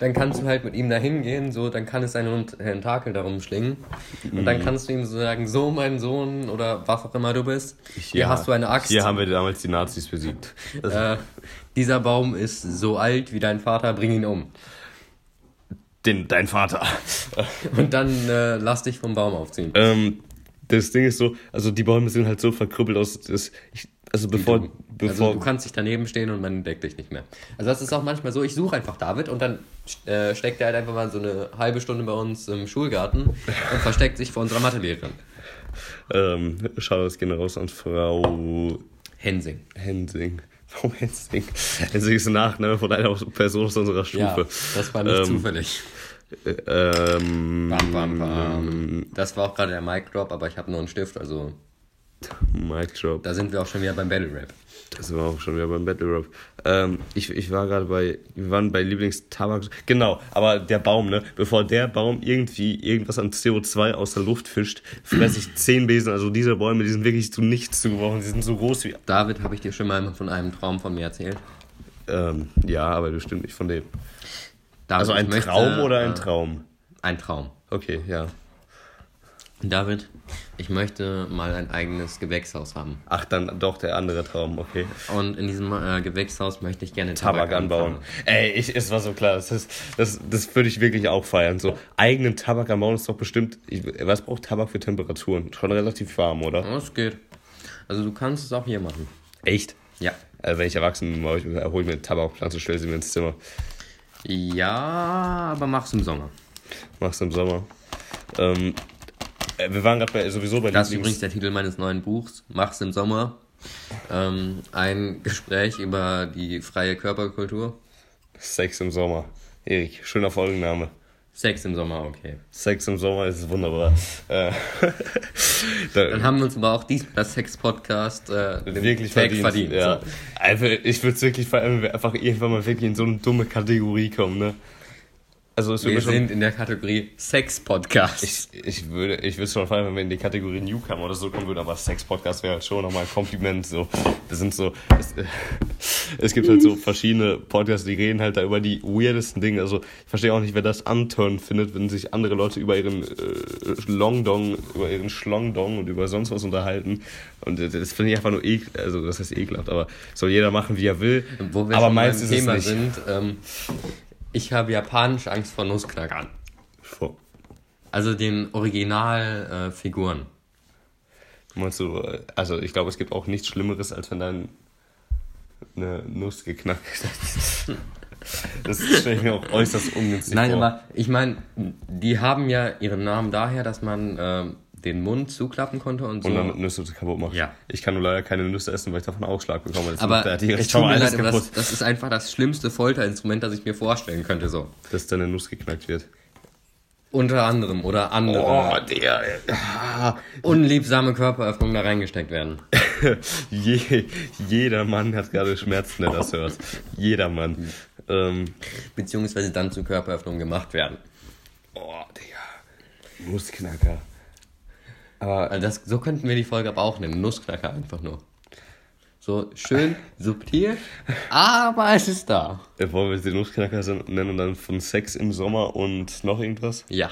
[SPEAKER 2] dann kannst du halt mit ihm da hingehen, so, dann kann es seinen Tentakel darum schlingen. Und dann mhm. kannst du ihm so sagen, so mein Sohn oder was auch immer du bist, hier ja, hast du eine Axt.
[SPEAKER 1] Hier haben wir damals die Nazis besiegt. *laughs*
[SPEAKER 2] Äh, dieser Baum ist so alt wie dein Vater, bring ihn um.
[SPEAKER 1] Den, dein Vater. *laughs*
[SPEAKER 2] Und dann äh, lass dich vom Baum aufziehen.
[SPEAKER 1] Ähm, das Ding ist so, also die Bäume sind halt so verkrüppelt aus, das, ich, also bevor,
[SPEAKER 2] du,
[SPEAKER 1] bevor.
[SPEAKER 2] Also du kannst dich daneben stehen und man entdeckt dich nicht mehr. Also das ist auch manchmal so, ich suche einfach David und dann äh, steckt er halt einfach mal so eine halbe Stunde bei uns im Schulgarten und versteckt sich vor unserer Mathelehrerin.
[SPEAKER 1] Ähm, schau, das gehen raus an Frau
[SPEAKER 2] Hensing.
[SPEAKER 1] Hensing. Warum Hensing? Hensing ist ein Nachname von einer Person aus unserer Stufe. Ja,
[SPEAKER 2] das war nicht ähm, zufällig.
[SPEAKER 1] Ähm,
[SPEAKER 2] bam, bam, bam. Das war auch gerade der Mic Drop, aber ich habe nur einen Stift, also
[SPEAKER 1] Mic Drop.
[SPEAKER 2] Da sind wir auch schon wieder beim Battle Rap.
[SPEAKER 1] Da sind wir auch schon wieder beim Battle Rap. Ähm, ich, ich war gerade bei, wir waren bei Lieblingstabak. Genau, aber der Baum, ne? Bevor der Baum irgendwie irgendwas an CO2 aus der Luft fischt, fresse ich zehn Besen. Also diese Bäume, die sind wirklich zu nichts zu gebrauchen. Die sind so groß wie.
[SPEAKER 2] David, habe ich dir schon mal von einem Traum von mir erzählt?
[SPEAKER 1] Ähm, ja, aber bestimmt nicht von dem. David, also ein Traum möchte, oder ein äh, Traum?
[SPEAKER 2] Ein Traum.
[SPEAKER 1] Okay, ja.
[SPEAKER 2] David, ich möchte mal ein eigenes Gewächshaus haben.
[SPEAKER 1] Ach, dann doch der andere Traum, okay.
[SPEAKER 2] Und in diesem äh, Gewächshaus möchte ich gerne Tabak, Tabak anbauen.
[SPEAKER 1] Ey, ich, es war so klar, das, ist, das, das würde ich wirklich auch feiern. So, eigenen Tabak anbauen ist doch bestimmt. Ich, was braucht Tabak für Temperaturen? Schon relativ warm, oder?
[SPEAKER 2] Das geht. Also, du kannst es auch hier machen.
[SPEAKER 1] Echt?
[SPEAKER 2] Ja.
[SPEAKER 1] Also, wenn ich erwachsen bin, hole ich mir eine Tabakpflanze, stelle sie mir ins Zimmer.
[SPEAKER 2] Ja, aber mach's im Sommer.
[SPEAKER 1] Mach's im Sommer. Ähm, äh, wir waren gerade sowieso bei
[SPEAKER 2] Das ist übrigens der Titel meines neuen Buchs. Mach's im Sommer. Ähm, ein Gespräch über die freie Körperkultur.
[SPEAKER 1] Sex im Sommer. Erik, schöner Folgenname.
[SPEAKER 2] Sex im Sommer, okay.
[SPEAKER 1] Sex im Sommer ist wunderbar. Äh, *laughs*
[SPEAKER 2] Dann haben wir uns aber auch diesmal das Sex-Podcast äh,
[SPEAKER 1] wirklich Tag verdient. verdient ja. so. Also ich würde es wirklich einfach irgendwann mal wirklich in so eine dumme Kategorie kommen, ne?
[SPEAKER 2] Also wir sind in der Kategorie Sex-Podcast.
[SPEAKER 1] Ich, ich würde ich würde schon feiern, wenn wir in die Kategorie Newcomer oder so kommen würden, aber Sex-Podcast wäre halt schon nochmal ein Kompliment. So. Das sind so. Es, *laughs* es, gibt halt so verschiedene Podcasts, die reden halt da über die weirdesten Dinge. Also ich verstehe auch nicht, wer das anturn findet, wenn sich andere Leute über ihren äh, Longdong, über ihren Schlongdong und über sonst was unterhalten. Und das finde ich einfach nur ekelhaft, also das heißt ekelhaft, aber soll jeder machen, wie er will.
[SPEAKER 2] Wo wir aber meistens Thema es nicht. sind, ähm, ich habe japanisch Angst vor Nussknackern.
[SPEAKER 1] Vor.
[SPEAKER 2] Also den Originalfiguren.
[SPEAKER 1] Äh, Meinst du, also ich glaube, es gibt auch nichts Schlimmeres, als wenn dann eine Nuss geknackt ist. *laughs* Das stelle ich mir auch äußerst ungünstig
[SPEAKER 2] Nein, vor. Nein, aber ich meine, die haben ja ihren Namen daher, dass man äh, den Mund zuklappen konnte und so.
[SPEAKER 1] Und dann Nüsse kaputt macht.
[SPEAKER 2] Ja.
[SPEAKER 1] Ich kann nur leider keine Nüsse essen, weil ich davon Ausschlag bekomme. Das
[SPEAKER 2] aber macht, ich tut mir leid, aber das, das, ist einfach das schlimmste Folterinstrument, das ich mir vorstellen könnte. So.
[SPEAKER 1] Dass deine Nuss geknackt wird.
[SPEAKER 2] Unter anderem oder andere.
[SPEAKER 1] Oh, der.
[SPEAKER 2] Unliebsame Körperöffnungen da reingesteckt werden. *laughs*
[SPEAKER 1] Je, jeder Mann hat gerade Schmerzen, der das hört. Jeder Mann. Ähm,
[SPEAKER 2] Beziehungsweise dann zu Körperöffnungen gemacht werden.
[SPEAKER 1] Oh, Digga. Nussknacker.
[SPEAKER 2] Aber also das, so könnten wir die Folge aber auch nennen. Nussknacker einfach nur. So schön *laughs* subtil, aber es ist da.
[SPEAKER 1] Wollen wir sie Nussknacker nennen und dann von Sex im Sommer und noch irgendwas?
[SPEAKER 2] Ja.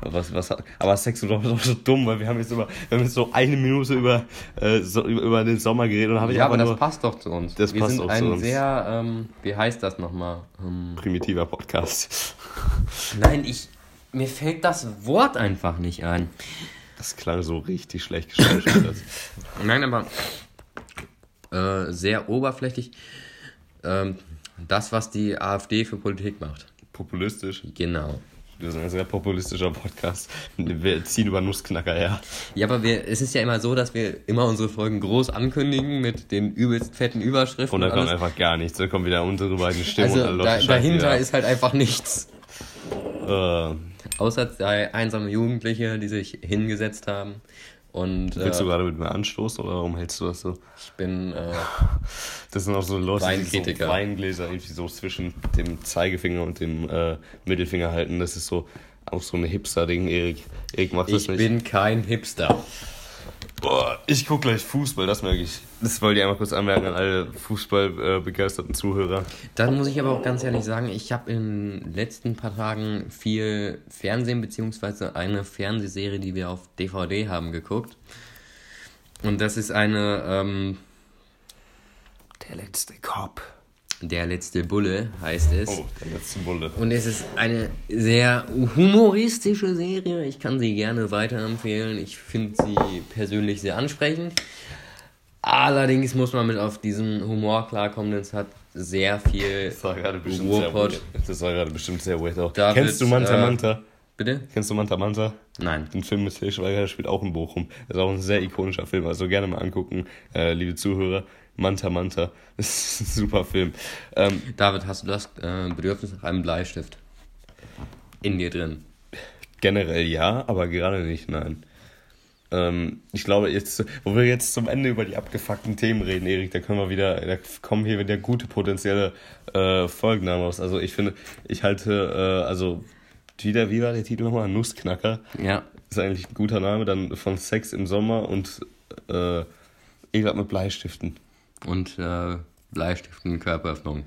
[SPEAKER 1] Was, was, aber Sex im Sommer ist auch so dumm, weil wir haben jetzt, über, wir haben jetzt so eine Minute über, äh, so, über den Sommer geredet und habe ich
[SPEAKER 2] Ja, aber das nur, passt doch zu uns.
[SPEAKER 1] Das
[SPEAKER 2] wir
[SPEAKER 1] passt
[SPEAKER 2] sind
[SPEAKER 1] auch
[SPEAKER 2] ein
[SPEAKER 1] zu uns.
[SPEAKER 2] sehr, ähm, wie heißt das nochmal?
[SPEAKER 1] Ähm, Primitiver Podcast.
[SPEAKER 2] Nein, ich, mir fällt das Wort einfach nicht ein.
[SPEAKER 1] Das klang so richtig schlecht geschauspielert. *laughs*
[SPEAKER 2] Nein, aber äh, sehr oberflächlich. Ähm, das, was die AfD für Politik macht.
[SPEAKER 1] Populistisch?
[SPEAKER 2] Genau.
[SPEAKER 1] Wir sind ein sehr populistischer Podcast. Wir ziehen über Nussknacker her.
[SPEAKER 2] Ja, aber wir, es ist ja immer so, dass wir immer unsere Folgen groß ankündigen mit den übelst fetten Überschriften.
[SPEAKER 1] Und dann kommt einfach gar nichts. Dann kommen wieder unsere beiden Stimmen
[SPEAKER 2] also
[SPEAKER 1] und
[SPEAKER 2] da, dahinter
[SPEAKER 1] wieder.
[SPEAKER 2] ist halt einfach nichts.
[SPEAKER 1] Äh,
[SPEAKER 2] Außer zwei einsame Jugendliche, die sich hingesetzt haben. Und
[SPEAKER 1] willst
[SPEAKER 2] äh,
[SPEAKER 1] du gerade mit mir anstoßen oder warum hältst du das so?
[SPEAKER 2] ich bin äh, *laughs*
[SPEAKER 1] Das sind auch so Leute, die so
[SPEAKER 2] Weinkritiker.
[SPEAKER 1] Weingläser irgendwie so zwischen dem Zeigefinger und dem äh, Mittelfinger halten. Das ist so auch so ein Hipster-Ding, Erik. Erik macht das
[SPEAKER 2] ich
[SPEAKER 1] nicht.
[SPEAKER 2] bin kein Hipster.
[SPEAKER 1] Boah, ich guck gleich Fußball, das merke ich. Das wollte ich einmal kurz anmerken an alle fußballbegeisterten Zuhörer.
[SPEAKER 2] Dann muss ich aber auch ganz ehrlich sagen, ich habe in den letzten paar Tagen viel Fernsehen beziehungsweise eine Fernsehserie, die wir auf DVD haben, geguckt. Und das ist eine ähm,
[SPEAKER 1] Der letzte Cop.
[SPEAKER 2] Der letzte Bulle heißt es.
[SPEAKER 1] Oh, der letzte Bulle.
[SPEAKER 2] Und es ist eine sehr humoristische Serie. Ich kann sie gerne weiterempfehlen. Ich finde sie persönlich sehr ansprechend. Allerdings muss man mit auf diesen Humor klarkommen, denn es hat sehr viel
[SPEAKER 1] Das war gerade bestimmt sehr
[SPEAKER 2] Ruhrpott.
[SPEAKER 1] weird. Das war gerade bestimmt sehr weird auch.
[SPEAKER 2] David,
[SPEAKER 1] Kennst du Manta
[SPEAKER 2] äh,
[SPEAKER 1] Manta?
[SPEAKER 2] Bitte?
[SPEAKER 1] Kennst du Manta Manta?
[SPEAKER 2] Nein.
[SPEAKER 1] Den Film mit Til Schweiger, der spielt auch in Bochum. Das ist auch ein sehr ikonischer Film, also gerne mal angucken, äh, liebe Zuhörer. Manta Manta. *laughs* Das ist ein super Film. Ähm,
[SPEAKER 2] David, hast du das äh, Bedürfnis nach einem Bleistift? In dir drin.
[SPEAKER 1] generell ja, aber gerade nicht, nein. Ähm, ich glaube, jetzt, wo wir jetzt zum Ende über die abgefuckten Themen reden, Erik, da können wir wieder, da kommen hier wieder gute potenzielle äh, Folgennamen raus. Also ich finde, ich halte, äh, also wieder, wie war der Titel nochmal? Nussknacker.
[SPEAKER 2] Ja.
[SPEAKER 1] Ist eigentlich ein guter Name, dann von Sex im Sommer und äh, Ekelhaft mit Bleistiften.
[SPEAKER 2] Und äh, Bleistiften, Körperöffnung.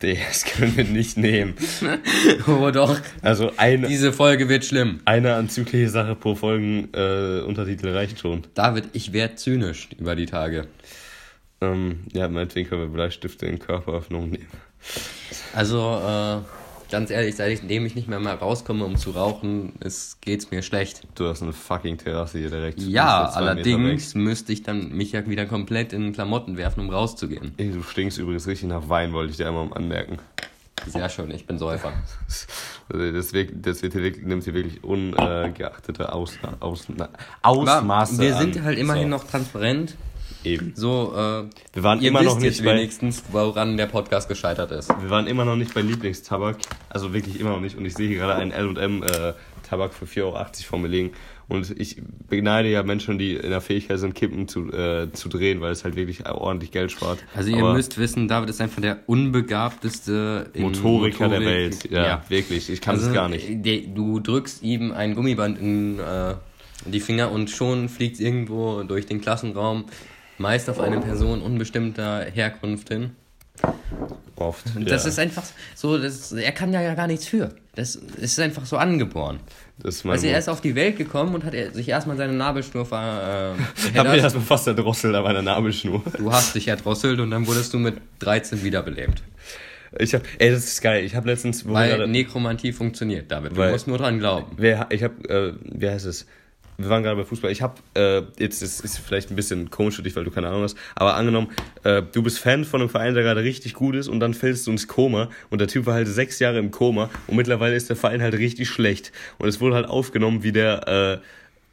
[SPEAKER 1] Das können wir nicht nehmen. *laughs*
[SPEAKER 2] oh doch.
[SPEAKER 1] Also eine,
[SPEAKER 2] Diese Folge wird schlimm.
[SPEAKER 1] eine anzügliche Sache pro Folgen äh, Untertitel reicht schon.
[SPEAKER 2] David, ich werde zynisch über die Tage.
[SPEAKER 1] Ähm, ja, meinetwegen können wir Bleistifte in Körperöffnungen nehmen.
[SPEAKER 2] Also, äh, ganz ehrlich, seitdem ich nicht mehr mal rauskomme, um zu rauchen, ist, geht's mir schlecht.
[SPEAKER 1] Du hast eine fucking Terrasse hier direkt.
[SPEAKER 2] Ja, allerdings müsste ich dann mich ja wieder komplett in Klamotten werfen, um rauszugehen.
[SPEAKER 1] Ey, du stinkst übrigens richtig nach Wein, wollte ich dir einmal anmerken.
[SPEAKER 2] Sehr schön, ich bin Säufer. *laughs*
[SPEAKER 1] Also Das, wirkt, das wird hier nimmt hier wirklich ungeachtete Aus, Aus, na, Ausmaße
[SPEAKER 2] wir
[SPEAKER 1] an.
[SPEAKER 2] sind halt immerhin
[SPEAKER 1] So,
[SPEAKER 2] noch transparent.
[SPEAKER 1] Eben.
[SPEAKER 2] So, äh,
[SPEAKER 1] Wir waren immer noch nicht bei,
[SPEAKER 2] wenigstens, woran der Podcast gescheitert ist.
[SPEAKER 1] wir waren immer noch nicht bei Lieblingstabak. Also wirklich immer noch nicht. Und ich sehe hier gerade einen L&M äh, Tabak für 4,80 Euro vor mir liegen. Und ich beneide ja Menschen, die in der Fähigkeit sind, Kippen zu, äh, zu drehen, weil es halt wirklich ordentlich Geld spart.
[SPEAKER 2] Also ihr
[SPEAKER 1] Aber
[SPEAKER 2] müsst wissen, David ist einfach der unbegabteste
[SPEAKER 1] Motoriker der
[SPEAKER 2] Motorik.
[SPEAKER 1] Welt. Ja, wirklich. Ich kann es
[SPEAKER 2] Also,
[SPEAKER 1] gar nicht.
[SPEAKER 2] der- Du drückst ihm ein Gummiband in äh, die Finger und schon fliegt irgendwo durch den Klassenraum, meist auf eine Person unbestimmter Herkunft hin.
[SPEAKER 1] Oft.
[SPEAKER 2] Und
[SPEAKER 1] ja.
[SPEAKER 2] das ist einfach so, das, er kann ja gar nichts für. Das ist einfach so angeboren.
[SPEAKER 1] das
[SPEAKER 2] Also er ist auf die Welt gekommen und hat er- sich erstmal seine Nabelschnur ver, äh,
[SPEAKER 1] Ich habe mir
[SPEAKER 2] verheddert.
[SPEAKER 1] erstmal fast erdrosselt an meiner Nabelschnur.
[SPEAKER 2] Du hast dich erdrosselt und dann wurdest du mit 13 wiederbelebt.
[SPEAKER 1] Ich hab, ey, das ist geil. Ich habe letztens,
[SPEAKER 2] Weil
[SPEAKER 1] gerade,
[SPEAKER 2] Nekromantie funktioniert, David. Du musst nur dran glauben.
[SPEAKER 1] wer, ich habe, äh, wie heißt es? Wir waren gerade bei Fußball. Ich habe, äh, jetzt ist, ist vielleicht ein bisschen komisch für dich, weil du keine Ahnung hast, aber angenommen, äh, du bist Fan von einem Verein, der gerade richtig gut ist und dann fällst du ins Koma und der Typ war halt sechs Jahre im Koma und mittlerweile ist der Verein halt richtig schlecht und es wurde halt aufgenommen, wie der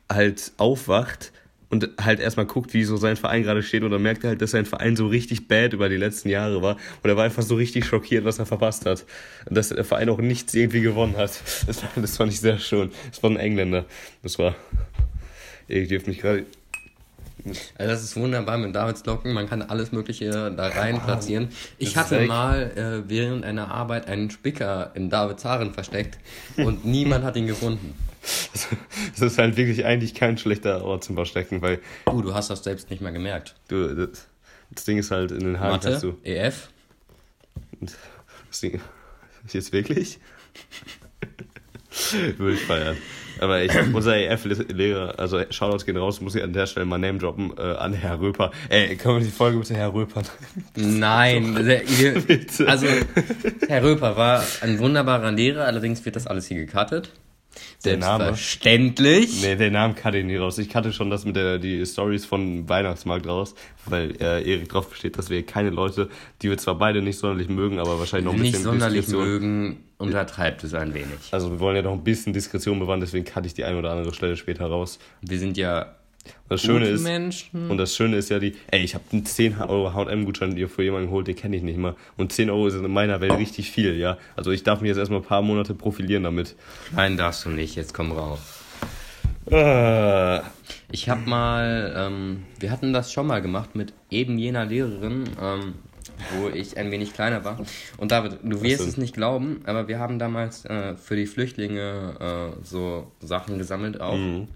[SPEAKER 1] äh, halt aufwacht und halt erstmal guckt, wie so sein Verein gerade steht und dann merkt er halt, dass sein Verein so richtig bad über die letzten Jahre war und er war einfach so richtig schockiert, was er verpasst hat. Und dass der Verein auch nichts irgendwie gewonnen hat. *laughs* Das, das fand ich sehr schön. Das war ein Engländer. Das war. Ich dürfte mich gerade.
[SPEAKER 2] Also das ist wunderbar mit Davids Locken. Man kann alles Mögliche da rein platzieren. Ich hatte
[SPEAKER 1] echt-
[SPEAKER 2] mal äh, während einer Arbeit einen Spicker in Davids Haaren versteckt und *laughs* niemand hat ihn gefunden.
[SPEAKER 1] Das ist halt wirklich eigentlich kein schlechter Ort zum Verstecken, weil
[SPEAKER 2] Uh, du hast das selbst nicht mehr gemerkt.
[SPEAKER 1] du. Das, das Ding ist halt in den Haaren
[SPEAKER 2] Mathe,
[SPEAKER 1] du.
[SPEAKER 2] EF,
[SPEAKER 1] Das Ding. Jetzt wirklich? *laughs* Würde ich feiern. Aber ich, unser EF-Lehrer, also Shoutouts gehen raus, muss ich an der Stelle mal Name droppen, äh, an Herr Röper. Ey, können wir die Folge bitte Herr Röper? *laughs*
[SPEAKER 2] Nein, der, *laughs* also Herr Röper war ein wunderbarer Lehrer, allerdings wird das alles hier gecuttet.
[SPEAKER 1] Der Name?
[SPEAKER 2] Selbstverständlich.
[SPEAKER 1] Nee, den Namen kannte ich nie raus. Ich kannte schon das mit der die Stories von Weihnachtsmarkt raus, weil äh, Erik drauf besteht, dass wir keine Leute, die wir zwar beide nicht sonderlich mögen, aber wahrscheinlich noch ein
[SPEAKER 2] Nicht
[SPEAKER 1] bisschen
[SPEAKER 2] sonderlich
[SPEAKER 1] Diskretion.
[SPEAKER 2] mögen, untertreibt es ein wenig.
[SPEAKER 1] Also wir wollen ja noch ein bisschen Diskretion bewahren, deswegen kannte ich die eine oder andere Stelle später raus.
[SPEAKER 2] Wir sind ja
[SPEAKER 1] das Schöne ist,
[SPEAKER 2] Menschen.
[SPEAKER 1] und das Schöne ist ja die, ey, ich habe einen 10 Euro H&M-Gutschein dir für jemanden geholt, den kenne ich nicht mal. Und 10 Euro ist in meiner Welt richtig viel, ja. Also ich darf mich jetzt erstmal ein paar Monate profilieren damit.
[SPEAKER 2] Nein, darfst du nicht, jetzt komm raus.
[SPEAKER 1] Äh,
[SPEAKER 2] Ich habe mal, ähm, wir hatten das schon mal gemacht mit eben jener Lehrerin, ähm, wo ich ein wenig kleiner war. Und David, du wirst es nicht glauben, aber wir haben damals äh, für die Flüchtlinge äh, so Sachen gesammelt auch.
[SPEAKER 1] Mhm.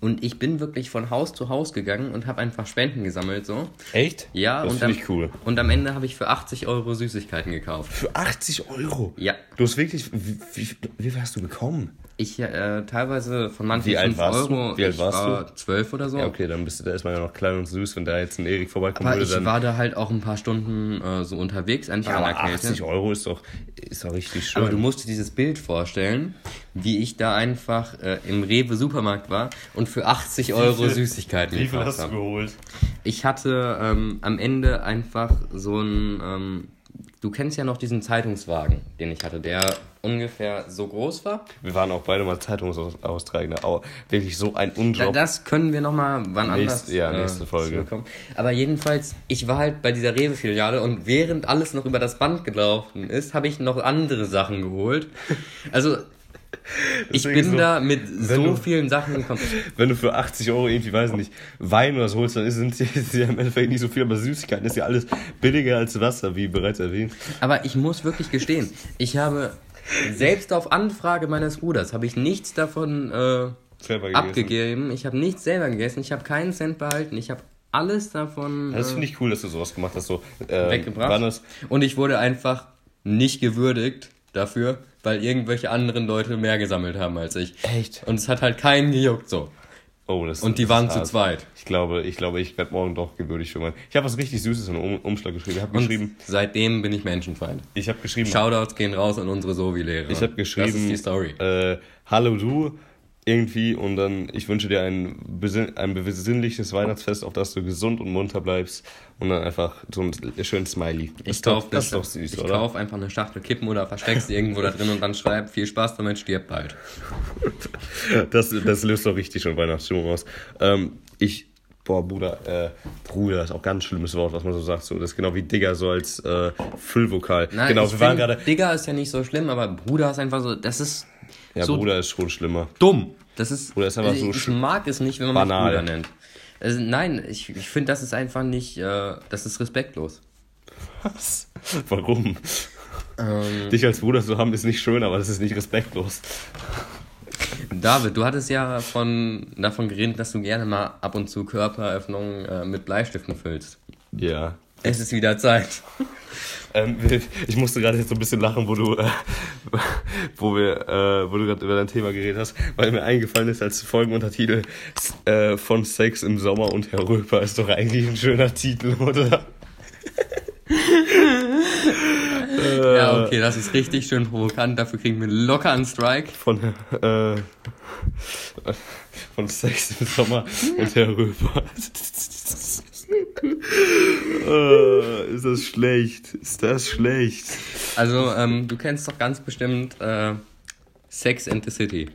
[SPEAKER 2] Und ich bin wirklich von Haus zu Haus gegangen und habe einfach Spenden gesammelt so.
[SPEAKER 1] echt?
[SPEAKER 2] Ja,
[SPEAKER 1] Das
[SPEAKER 2] und
[SPEAKER 1] finde ich cool.
[SPEAKER 2] Und am Ende habe ich für 80 Euro Süßigkeiten gekauft.
[SPEAKER 1] Für 80 Euro?
[SPEAKER 2] Ja.
[SPEAKER 1] Du hast wirklich, wie, wie, wie viel hast du bekommen?
[SPEAKER 2] Ich äh, teilweise von manchen
[SPEAKER 1] Wie alt
[SPEAKER 2] 5
[SPEAKER 1] warst du?
[SPEAKER 2] Euro.
[SPEAKER 1] Wie alt
[SPEAKER 2] ich
[SPEAKER 1] warst
[SPEAKER 2] war 12 oder so.
[SPEAKER 1] Ja, okay, dann bist du da erstmal ja noch klein und süß, wenn da jetzt ein Erik vorbeikommen
[SPEAKER 2] Aber
[SPEAKER 1] würde,
[SPEAKER 2] ich
[SPEAKER 1] dann...
[SPEAKER 2] war da halt auch ein paar Stunden äh, so unterwegs, einfach
[SPEAKER 1] ja,
[SPEAKER 2] an
[SPEAKER 1] aber
[SPEAKER 2] der Kälte.
[SPEAKER 1] 80 Euro ist doch, ist doch richtig schön.
[SPEAKER 2] Aber du musst dir dieses Bild vorstellen, wie ich da einfach äh, im Rewe Supermarkt war und für 80 Euro
[SPEAKER 1] viel-
[SPEAKER 2] Süßigkeiten
[SPEAKER 1] wie viel
[SPEAKER 2] gekauft
[SPEAKER 1] hast du geholt?
[SPEAKER 2] Ich hatte ähm, am Ende einfach so ein, ähm, du kennst ja noch diesen Zeitungswagen, den ich hatte, der ungefähr so groß war.
[SPEAKER 1] Wir waren auch beide mal Zeitungsaustragender. Au, wirklich so ein Unjob.
[SPEAKER 2] das können wir nochmal wann
[SPEAKER 1] Nächst-
[SPEAKER 2] anders
[SPEAKER 1] ja, nächste
[SPEAKER 2] äh,
[SPEAKER 1] Folge.
[SPEAKER 2] zurückkommen. Aber jedenfalls, ich war halt bei dieser Rewe-Filiale und während alles noch über das Band gelaufen ist, habe ich noch andere Sachen geholt. Also, ich bin
[SPEAKER 1] so,
[SPEAKER 2] da mit so
[SPEAKER 1] du-
[SPEAKER 2] vielen Sachen gekommen. *laughs*
[SPEAKER 1] Wenn du für 80 Euro irgendwie, weiß ich nicht, Wein oder so holst, dann sind sie *laughs* im Endeffekt nicht so viel, aber Süßigkeiten ist ja alles billiger als Wasser, wie bereits erwähnt.
[SPEAKER 2] Aber ich muss wirklich gestehen, ich habe selbst auf Anfrage meines Bruders habe ich nichts davon äh, abgegeben. Ich habe nichts selber gegessen. Ich habe keinen Cent behalten. Ich habe alles davon
[SPEAKER 1] Das
[SPEAKER 2] äh,
[SPEAKER 1] finde ich cool, dass du sowas gemacht hast. So, äh,
[SPEAKER 2] weggebracht. Und ich wurde einfach nicht gewürdigt dafür, weil irgendwelche anderen Leute mehr gesammelt haben als ich.
[SPEAKER 1] Echt?
[SPEAKER 2] Und es hat halt keinen gejuckt so.
[SPEAKER 1] Oh, das
[SPEAKER 2] Und die waren zu zweit.
[SPEAKER 1] Ich glaube, ich glaube, ich werde morgen doch gewürdigt für mein. Ich habe was richtig Süßes in um Umschlag geschrieben. Ich habe geschrieben,
[SPEAKER 2] seitdem bin ich Menschenfeind.
[SPEAKER 1] ich habe geschrieben,
[SPEAKER 2] Shoutouts gehen raus an unsere Sovi-Lehrer.
[SPEAKER 1] ich habe geschrieben,
[SPEAKER 2] Das ist die Story.
[SPEAKER 1] Äh, hallo du irgendwie und dann ich wünsche dir ein, besinn ein besinnliches Weihnachtsfest, auf das du gesund und munter bleibst und dann einfach so ein schönes Smiley.
[SPEAKER 2] Ich
[SPEAKER 1] ist doch,
[SPEAKER 2] kauf
[SPEAKER 1] das ist doch süß,
[SPEAKER 2] ich
[SPEAKER 1] oder?
[SPEAKER 2] kauf einfach eine Schachtel Kippen oder versteckst die irgendwo da drin und dann schreib viel Spaß damit, stirb bald. *laughs*
[SPEAKER 1] Das, das löst doch richtig schon Weihnachtsstimmung aus. Ähm, ich, boah, Bruder, äh, Bruder ist auch ganz schlimmes Wort, was man so sagt. So, das ist genau wie Digger, so als äh, Füllvokal.
[SPEAKER 2] Nein,
[SPEAKER 1] genau, wir waren gerade.
[SPEAKER 2] Digger ist ja nicht so schlimm, aber Bruder ist einfach so, das ist
[SPEAKER 1] Ja,
[SPEAKER 2] so
[SPEAKER 1] Bruder ist schon schlimmer.
[SPEAKER 2] dumm. Das ist,
[SPEAKER 1] Bruder ist einfach so
[SPEAKER 2] ich
[SPEAKER 1] sch-
[SPEAKER 2] mag es nicht, wenn man
[SPEAKER 1] banal.
[SPEAKER 2] mich Bruder nennt. Also, nein, ich, ich finde, das ist einfach nicht, äh, das ist respektlos.
[SPEAKER 1] Was? *laughs* Warum?
[SPEAKER 2] Ähm,
[SPEAKER 1] Dich als Bruder zu haben ist nicht schön, aber das ist nicht respektlos.
[SPEAKER 2] David, du hattest ja von, davon geredet, dass du gerne mal ab und zu Körperöffnungen äh, mit Bleistiften füllst.
[SPEAKER 1] Ja.
[SPEAKER 2] Es ist wieder Zeit. *laughs*
[SPEAKER 1] Ähm, ich musste gerade jetzt so ein bisschen lachen, wo du, äh, wo wir, äh, wo du gerade über dein Thema geredet hast, weil mir eingefallen ist als Folgenuntertitel äh, von Sex im Sommer und Herr Röper ist doch eigentlich ein schöner Titel, oder? *laughs*
[SPEAKER 2] Ja, okay, das ist richtig schön provokant. Dafür kriegen wir locker einen Strike.
[SPEAKER 1] Von, äh, von Sex im Sommer und Herr Röper. Äh, ist das schlecht? Ist das schlecht?
[SPEAKER 2] Also, ähm, du kennst doch ganz bestimmt äh, Sex and the City.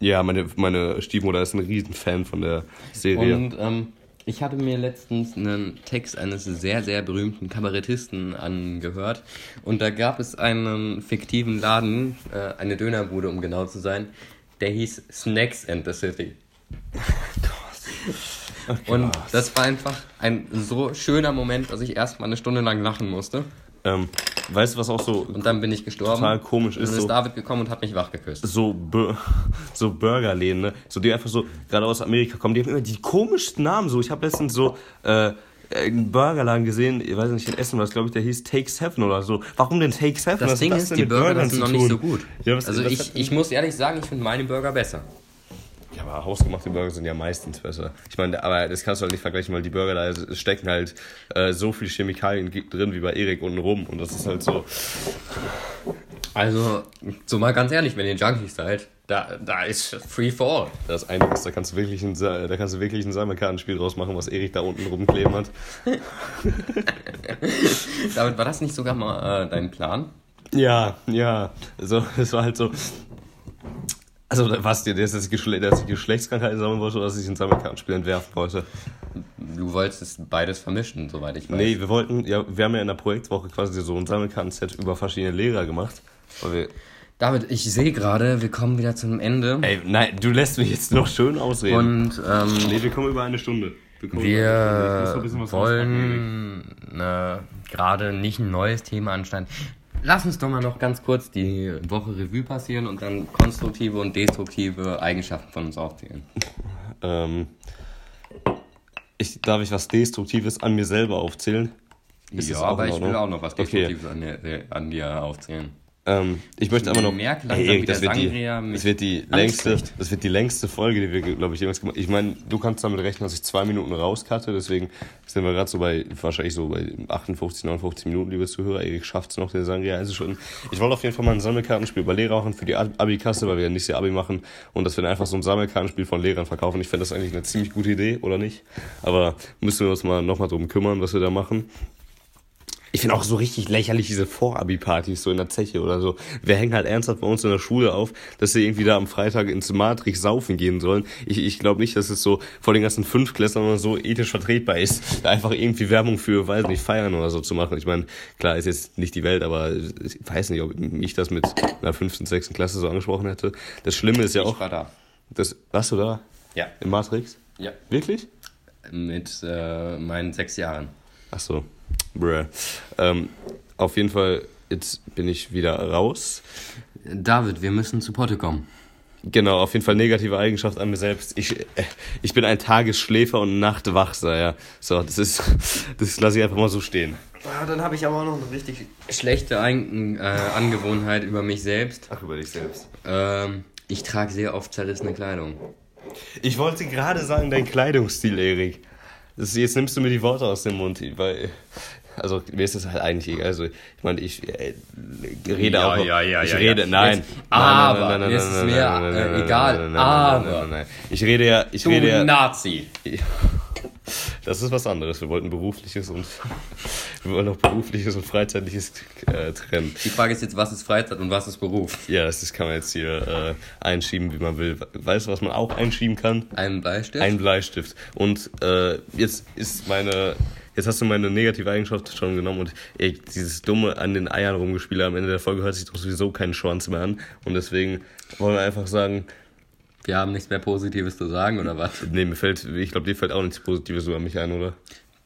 [SPEAKER 1] Ja, meine, meine Stiefmutter ist ein Riesenfan von der Serie.
[SPEAKER 2] Und ähm, ich hatte mir letztens einen Text eines sehr, sehr berühmten Kabarettisten angehört. Und da gab es einen fiktiven Laden, äh, eine Dönerbude, um genau zu sein, der hieß Snacks and the City. *laughs* Und das war einfach ein so schöner Moment, dass ich erstmal eine Stunde lang lachen musste.
[SPEAKER 1] Ähm, weißt du, was auch so,
[SPEAKER 2] Und dann bin ich gestorben.
[SPEAKER 1] Total komisch
[SPEAKER 2] Und
[SPEAKER 1] ist
[SPEAKER 2] dann ist
[SPEAKER 1] so-
[SPEAKER 2] David gekommen und hat mich wach geküsst.
[SPEAKER 1] so, Bur *laughs* so Burgerläden, ne? So, die einfach so, gerade aus Amerika kommen, die haben immer die komischsten Namen. So, ich habe letztens so, äh, einen Burgerladen gesehen, ich weiß nicht, in Essen war es, glaube ich, der hieß Takes Heaven oder so. Warum denn Takes Heaven?
[SPEAKER 2] Das
[SPEAKER 1] Was
[SPEAKER 2] Ding ist,
[SPEAKER 1] denn
[SPEAKER 2] die Burger sind noch nicht so gut.
[SPEAKER 1] Ja, was,
[SPEAKER 2] also
[SPEAKER 1] was
[SPEAKER 2] ich, ich muss ehrlich sagen, ich finde meine Burger besser.
[SPEAKER 1] Aber hausgemachte Burger sind ja meistens besser. Ich meine, aber das kannst du halt nicht vergleichen, weil die Burger da stecken halt äh, so viel Chemikalien drin wie bei Erik unten rum und das ist halt so.
[SPEAKER 2] Also, so mal ganz ehrlich, wenn ihr Junkies seid, da, da ist Free for all.
[SPEAKER 1] Da ist einiges, da kannst du wirklich ein, da kannst du wirklich ein Sammelkartenspiel draus machen, was Erik da unten rumkleben hat. *laughs*
[SPEAKER 2] David, war das nicht sogar mal äh, dein Plan?
[SPEAKER 1] Ja, ja. Also, *laughs* es war halt so. Also, was dir, der ist das Geschle der die Geschlechtskrankheit sammeln wollte oder dass ich ein Sammelkartenspiel entwerfen wollte?
[SPEAKER 2] Du wolltest beides vermischen, soweit ich weiß.
[SPEAKER 1] Nee, wir wollten, ja, wir haben ja in der Projektwoche quasi so ein Sammelkartenset über verschiedene Lehrer gemacht. Weil wir,
[SPEAKER 2] David, ich sehe gerade, wir kommen wieder zum Ende.
[SPEAKER 1] ey, nein, du lässt mich jetzt noch schön ausreden.
[SPEAKER 2] Und ähm,
[SPEAKER 1] nee, wir kommen über eine Stunde. Wir. Ich
[SPEAKER 2] wir wollen äh, gerade nicht ein neues Thema anschneiden. Lass uns doch mal noch ganz kurz die Woche Revue passieren und dann konstruktive und destruktive Eigenschaften von uns aufzählen.
[SPEAKER 1] Ähm, ich, darf ich was Destruktives an mir selber aufzählen? Ist
[SPEAKER 2] ja, aber ich will auch noch was
[SPEAKER 1] Okay.
[SPEAKER 2] Destruktives an, dir, an dir aufzählen.
[SPEAKER 1] Ähm, ich möchte aber noch.
[SPEAKER 2] Merk langsam,
[SPEAKER 1] Ey, das wird die,
[SPEAKER 2] Sangria mich
[SPEAKER 1] das wird die längste,
[SPEAKER 2] kriegt.
[SPEAKER 1] das wird die längste Folge, die wir, glaube ich, jemals gemacht haben. Ich meine, du kannst damit rechnen, dass ich zwei Minuten rauskatte, deswegen sind wir gerade so bei, wahrscheinlich so bei 58, 59 Minuten, liebe Zuhörer. Erik schafft es noch, den Sangria einzuschütten. Ich wollte auf jeden Fall mal ein Sammelkartenspiel bei Lehrer machen für die Abi-Kasse, weil wir ja nicht sehr Abi machen und dass wir dann einfach so ein Sammelkartenspiel von Lehrern verkaufen. Ich fände das eigentlich eine ziemlich gute Idee, oder nicht? Aber müssen wir uns mal nochmal drum kümmern, was wir da machen. Ich finde auch so richtig lächerlich diese Vor-Abi-Partys so in der Zeche oder so. Wir hängen halt ernsthaft bei uns in der Schule auf, dass sie irgendwie da am Freitag ins Matrix saufen gehen sollen. Ich, ich glaube nicht, dass es so vor den ganzen Fünftklässlern so ethisch vertretbar ist, da einfach irgendwie Werbung für, weiß nicht, Feiern oder so zu machen. Ich meine, klar ist jetzt nicht die Welt, aber ich weiß nicht, ob mich das mit einer fünften, sechsten Klasse so angesprochen hätte. Das Schlimme ist ja
[SPEAKER 2] Ich
[SPEAKER 1] auch,
[SPEAKER 2] war da.
[SPEAKER 1] das, warst du da?
[SPEAKER 2] Ja.
[SPEAKER 1] Im Matrix?
[SPEAKER 2] Ja.
[SPEAKER 1] Wirklich?
[SPEAKER 2] Mit äh, meinen sechs Jahren.
[SPEAKER 1] Ach so. Bruh. Ähm, auf jeden Fall, jetzt bin ich wieder raus.
[SPEAKER 2] David, wir müssen zu Potte kommen.
[SPEAKER 1] Genau, auf jeden Fall negative Eigenschaft an mir selbst. Ich, äh, ich bin ein Tagesschläfer und Nachtwachser, ja. So, das ist, *laughs* das lasse ich einfach mal so stehen.
[SPEAKER 2] Ah, dann habe ich aber auch noch eine richtig schlechte Ein äh, Angewohnheit über mich selbst.
[SPEAKER 1] Ach, über dich selbst.
[SPEAKER 2] Ähm, ich trage sehr oft zerrissene Kleidung.
[SPEAKER 1] Ich wollte gerade sagen, dein Kleidungsstil, Erik. Das, jetzt nimmst du mir die Worte aus dem Mund, weil, also mir ist das halt eigentlich egal. Also ich meine, ich äh, rede
[SPEAKER 2] Ja,
[SPEAKER 1] auch.
[SPEAKER 2] ja, ja,
[SPEAKER 1] ich rede, nein.
[SPEAKER 2] Jetzt- aber, mir ist es mir, egal, aber-.
[SPEAKER 1] Ich rede ja, ich
[SPEAKER 2] Du
[SPEAKER 1] rede ja.
[SPEAKER 2] Nazi. *laughs*
[SPEAKER 1] Das ist was anderes. Wir wollten berufliches und *laughs* wir wollen auch berufliches und freizeitliches äh, trennen.
[SPEAKER 2] Die Frage ist jetzt, was ist Freizeit und was ist Beruf?
[SPEAKER 1] Ja, das, das kann man jetzt hier äh, einschieben, wie man will. Weißt du, was man auch einschieben kann?
[SPEAKER 2] Ein Bleistift?
[SPEAKER 1] Ein Bleistift. Und äh, jetzt ist meine. Jetzt hast du meine negative Eigenschaft schon genommen und ey, dieses dumme an den Eiern rumgespielt am Ende der Folge hört sich doch sowieso keinen Schwanz mehr an. Und deswegen wollen wir einfach sagen,
[SPEAKER 2] Wir haben nichts mehr Positives zu sagen, oder was? *laughs*
[SPEAKER 1] nee, mir fällt, ich glaube, dir fällt auch nichts Positives über mich ein, oder?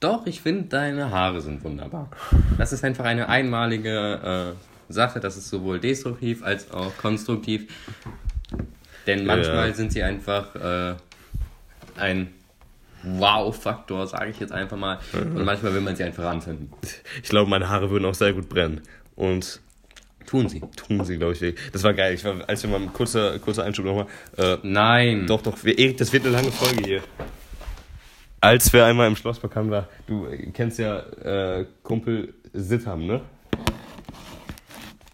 [SPEAKER 2] Doch, ich finde, deine Haare sind wunderbar. Das ist einfach eine einmalige äh, Sache. Das ist sowohl destruktiv als auch konstruktiv. Denn manchmal
[SPEAKER 1] Ja.
[SPEAKER 2] sind sie einfach äh, ein Wow-Faktor, sage ich jetzt einfach mal. Und manchmal will man sie einfach anzünden.
[SPEAKER 1] Ich glaube, meine Haare würden auch sehr gut brennen. Und
[SPEAKER 2] Tun sie.
[SPEAKER 1] tun sie, glaube ich. Das war geil. Ich war, als wir mal ein kurzer, kurzer Einschub nochmal. Äh,
[SPEAKER 2] Nein.
[SPEAKER 1] Doch, doch, wir, Erik, das wird eine lange Folge hier. Als wir einmal im Schlosspark waren, war, du äh, kennst ja äh, Kumpel Sitham, ne?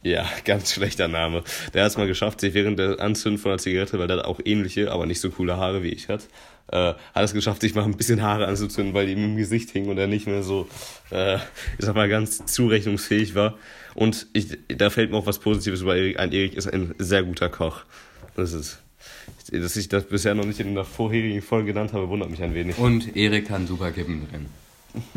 [SPEAKER 1] Ja, *laughs* ganz schlechter Name. Der hat es mal geschafft, sich während der Anzünden von einer Zigarette, weil der hat auch ähnliche, aber nicht so coole Haare wie ich hat, äh, hat es geschafft, sich mal ein bisschen Haare anzuzünden, weil die ihm im Gesicht hingen und er nicht mehr so, äh, ich sag mal, ganz zurechnungsfähig war. Und ich, da fällt mir auch was Positives über Erik ein. Erik ist ein sehr guter Koch. Das ist, dass ich das bisher noch nicht in der vorherigen Folge genannt habe, wundert mich ein wenig.
[SPEAKER 2] Und Erik kann super kippen drin.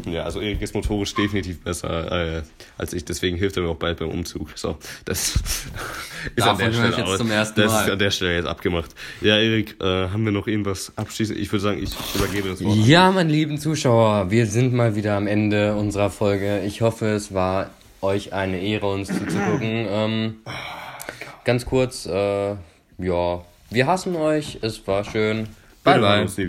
[SPEAKER 1] Ja, also Erik ist motorisch definitiv besser äh, als ich, deswegen hilft er mir auch bald beim Umzug. So, das ist
[SPEAKER 2] Davon höre ich jetzt
[SPEAKER 1] aus.
[SPEAKER 2] zum ersten
[SPEAKER 1] das
[SPEAKER 2] Mal.
[SPEAKER 1] ist an der Stelle jetzt abgemacht. Ja, Erik, äh, haben wir noch irgendwas abschließend? Ich würde sagen, ich übergebe das Wort.
[SPEAKER 2] Ja, meine lieben Zuschauer, wir sind mal wieder am Ende unserer Folge. Ich hoffe, es war euch eine Ehre, uns zuzugucken. *clears throat* Ähm, ganz kurz, äh, ja, wir hassen euch, es war schön. Bye, bye.
[SPEAKER 1] Markus,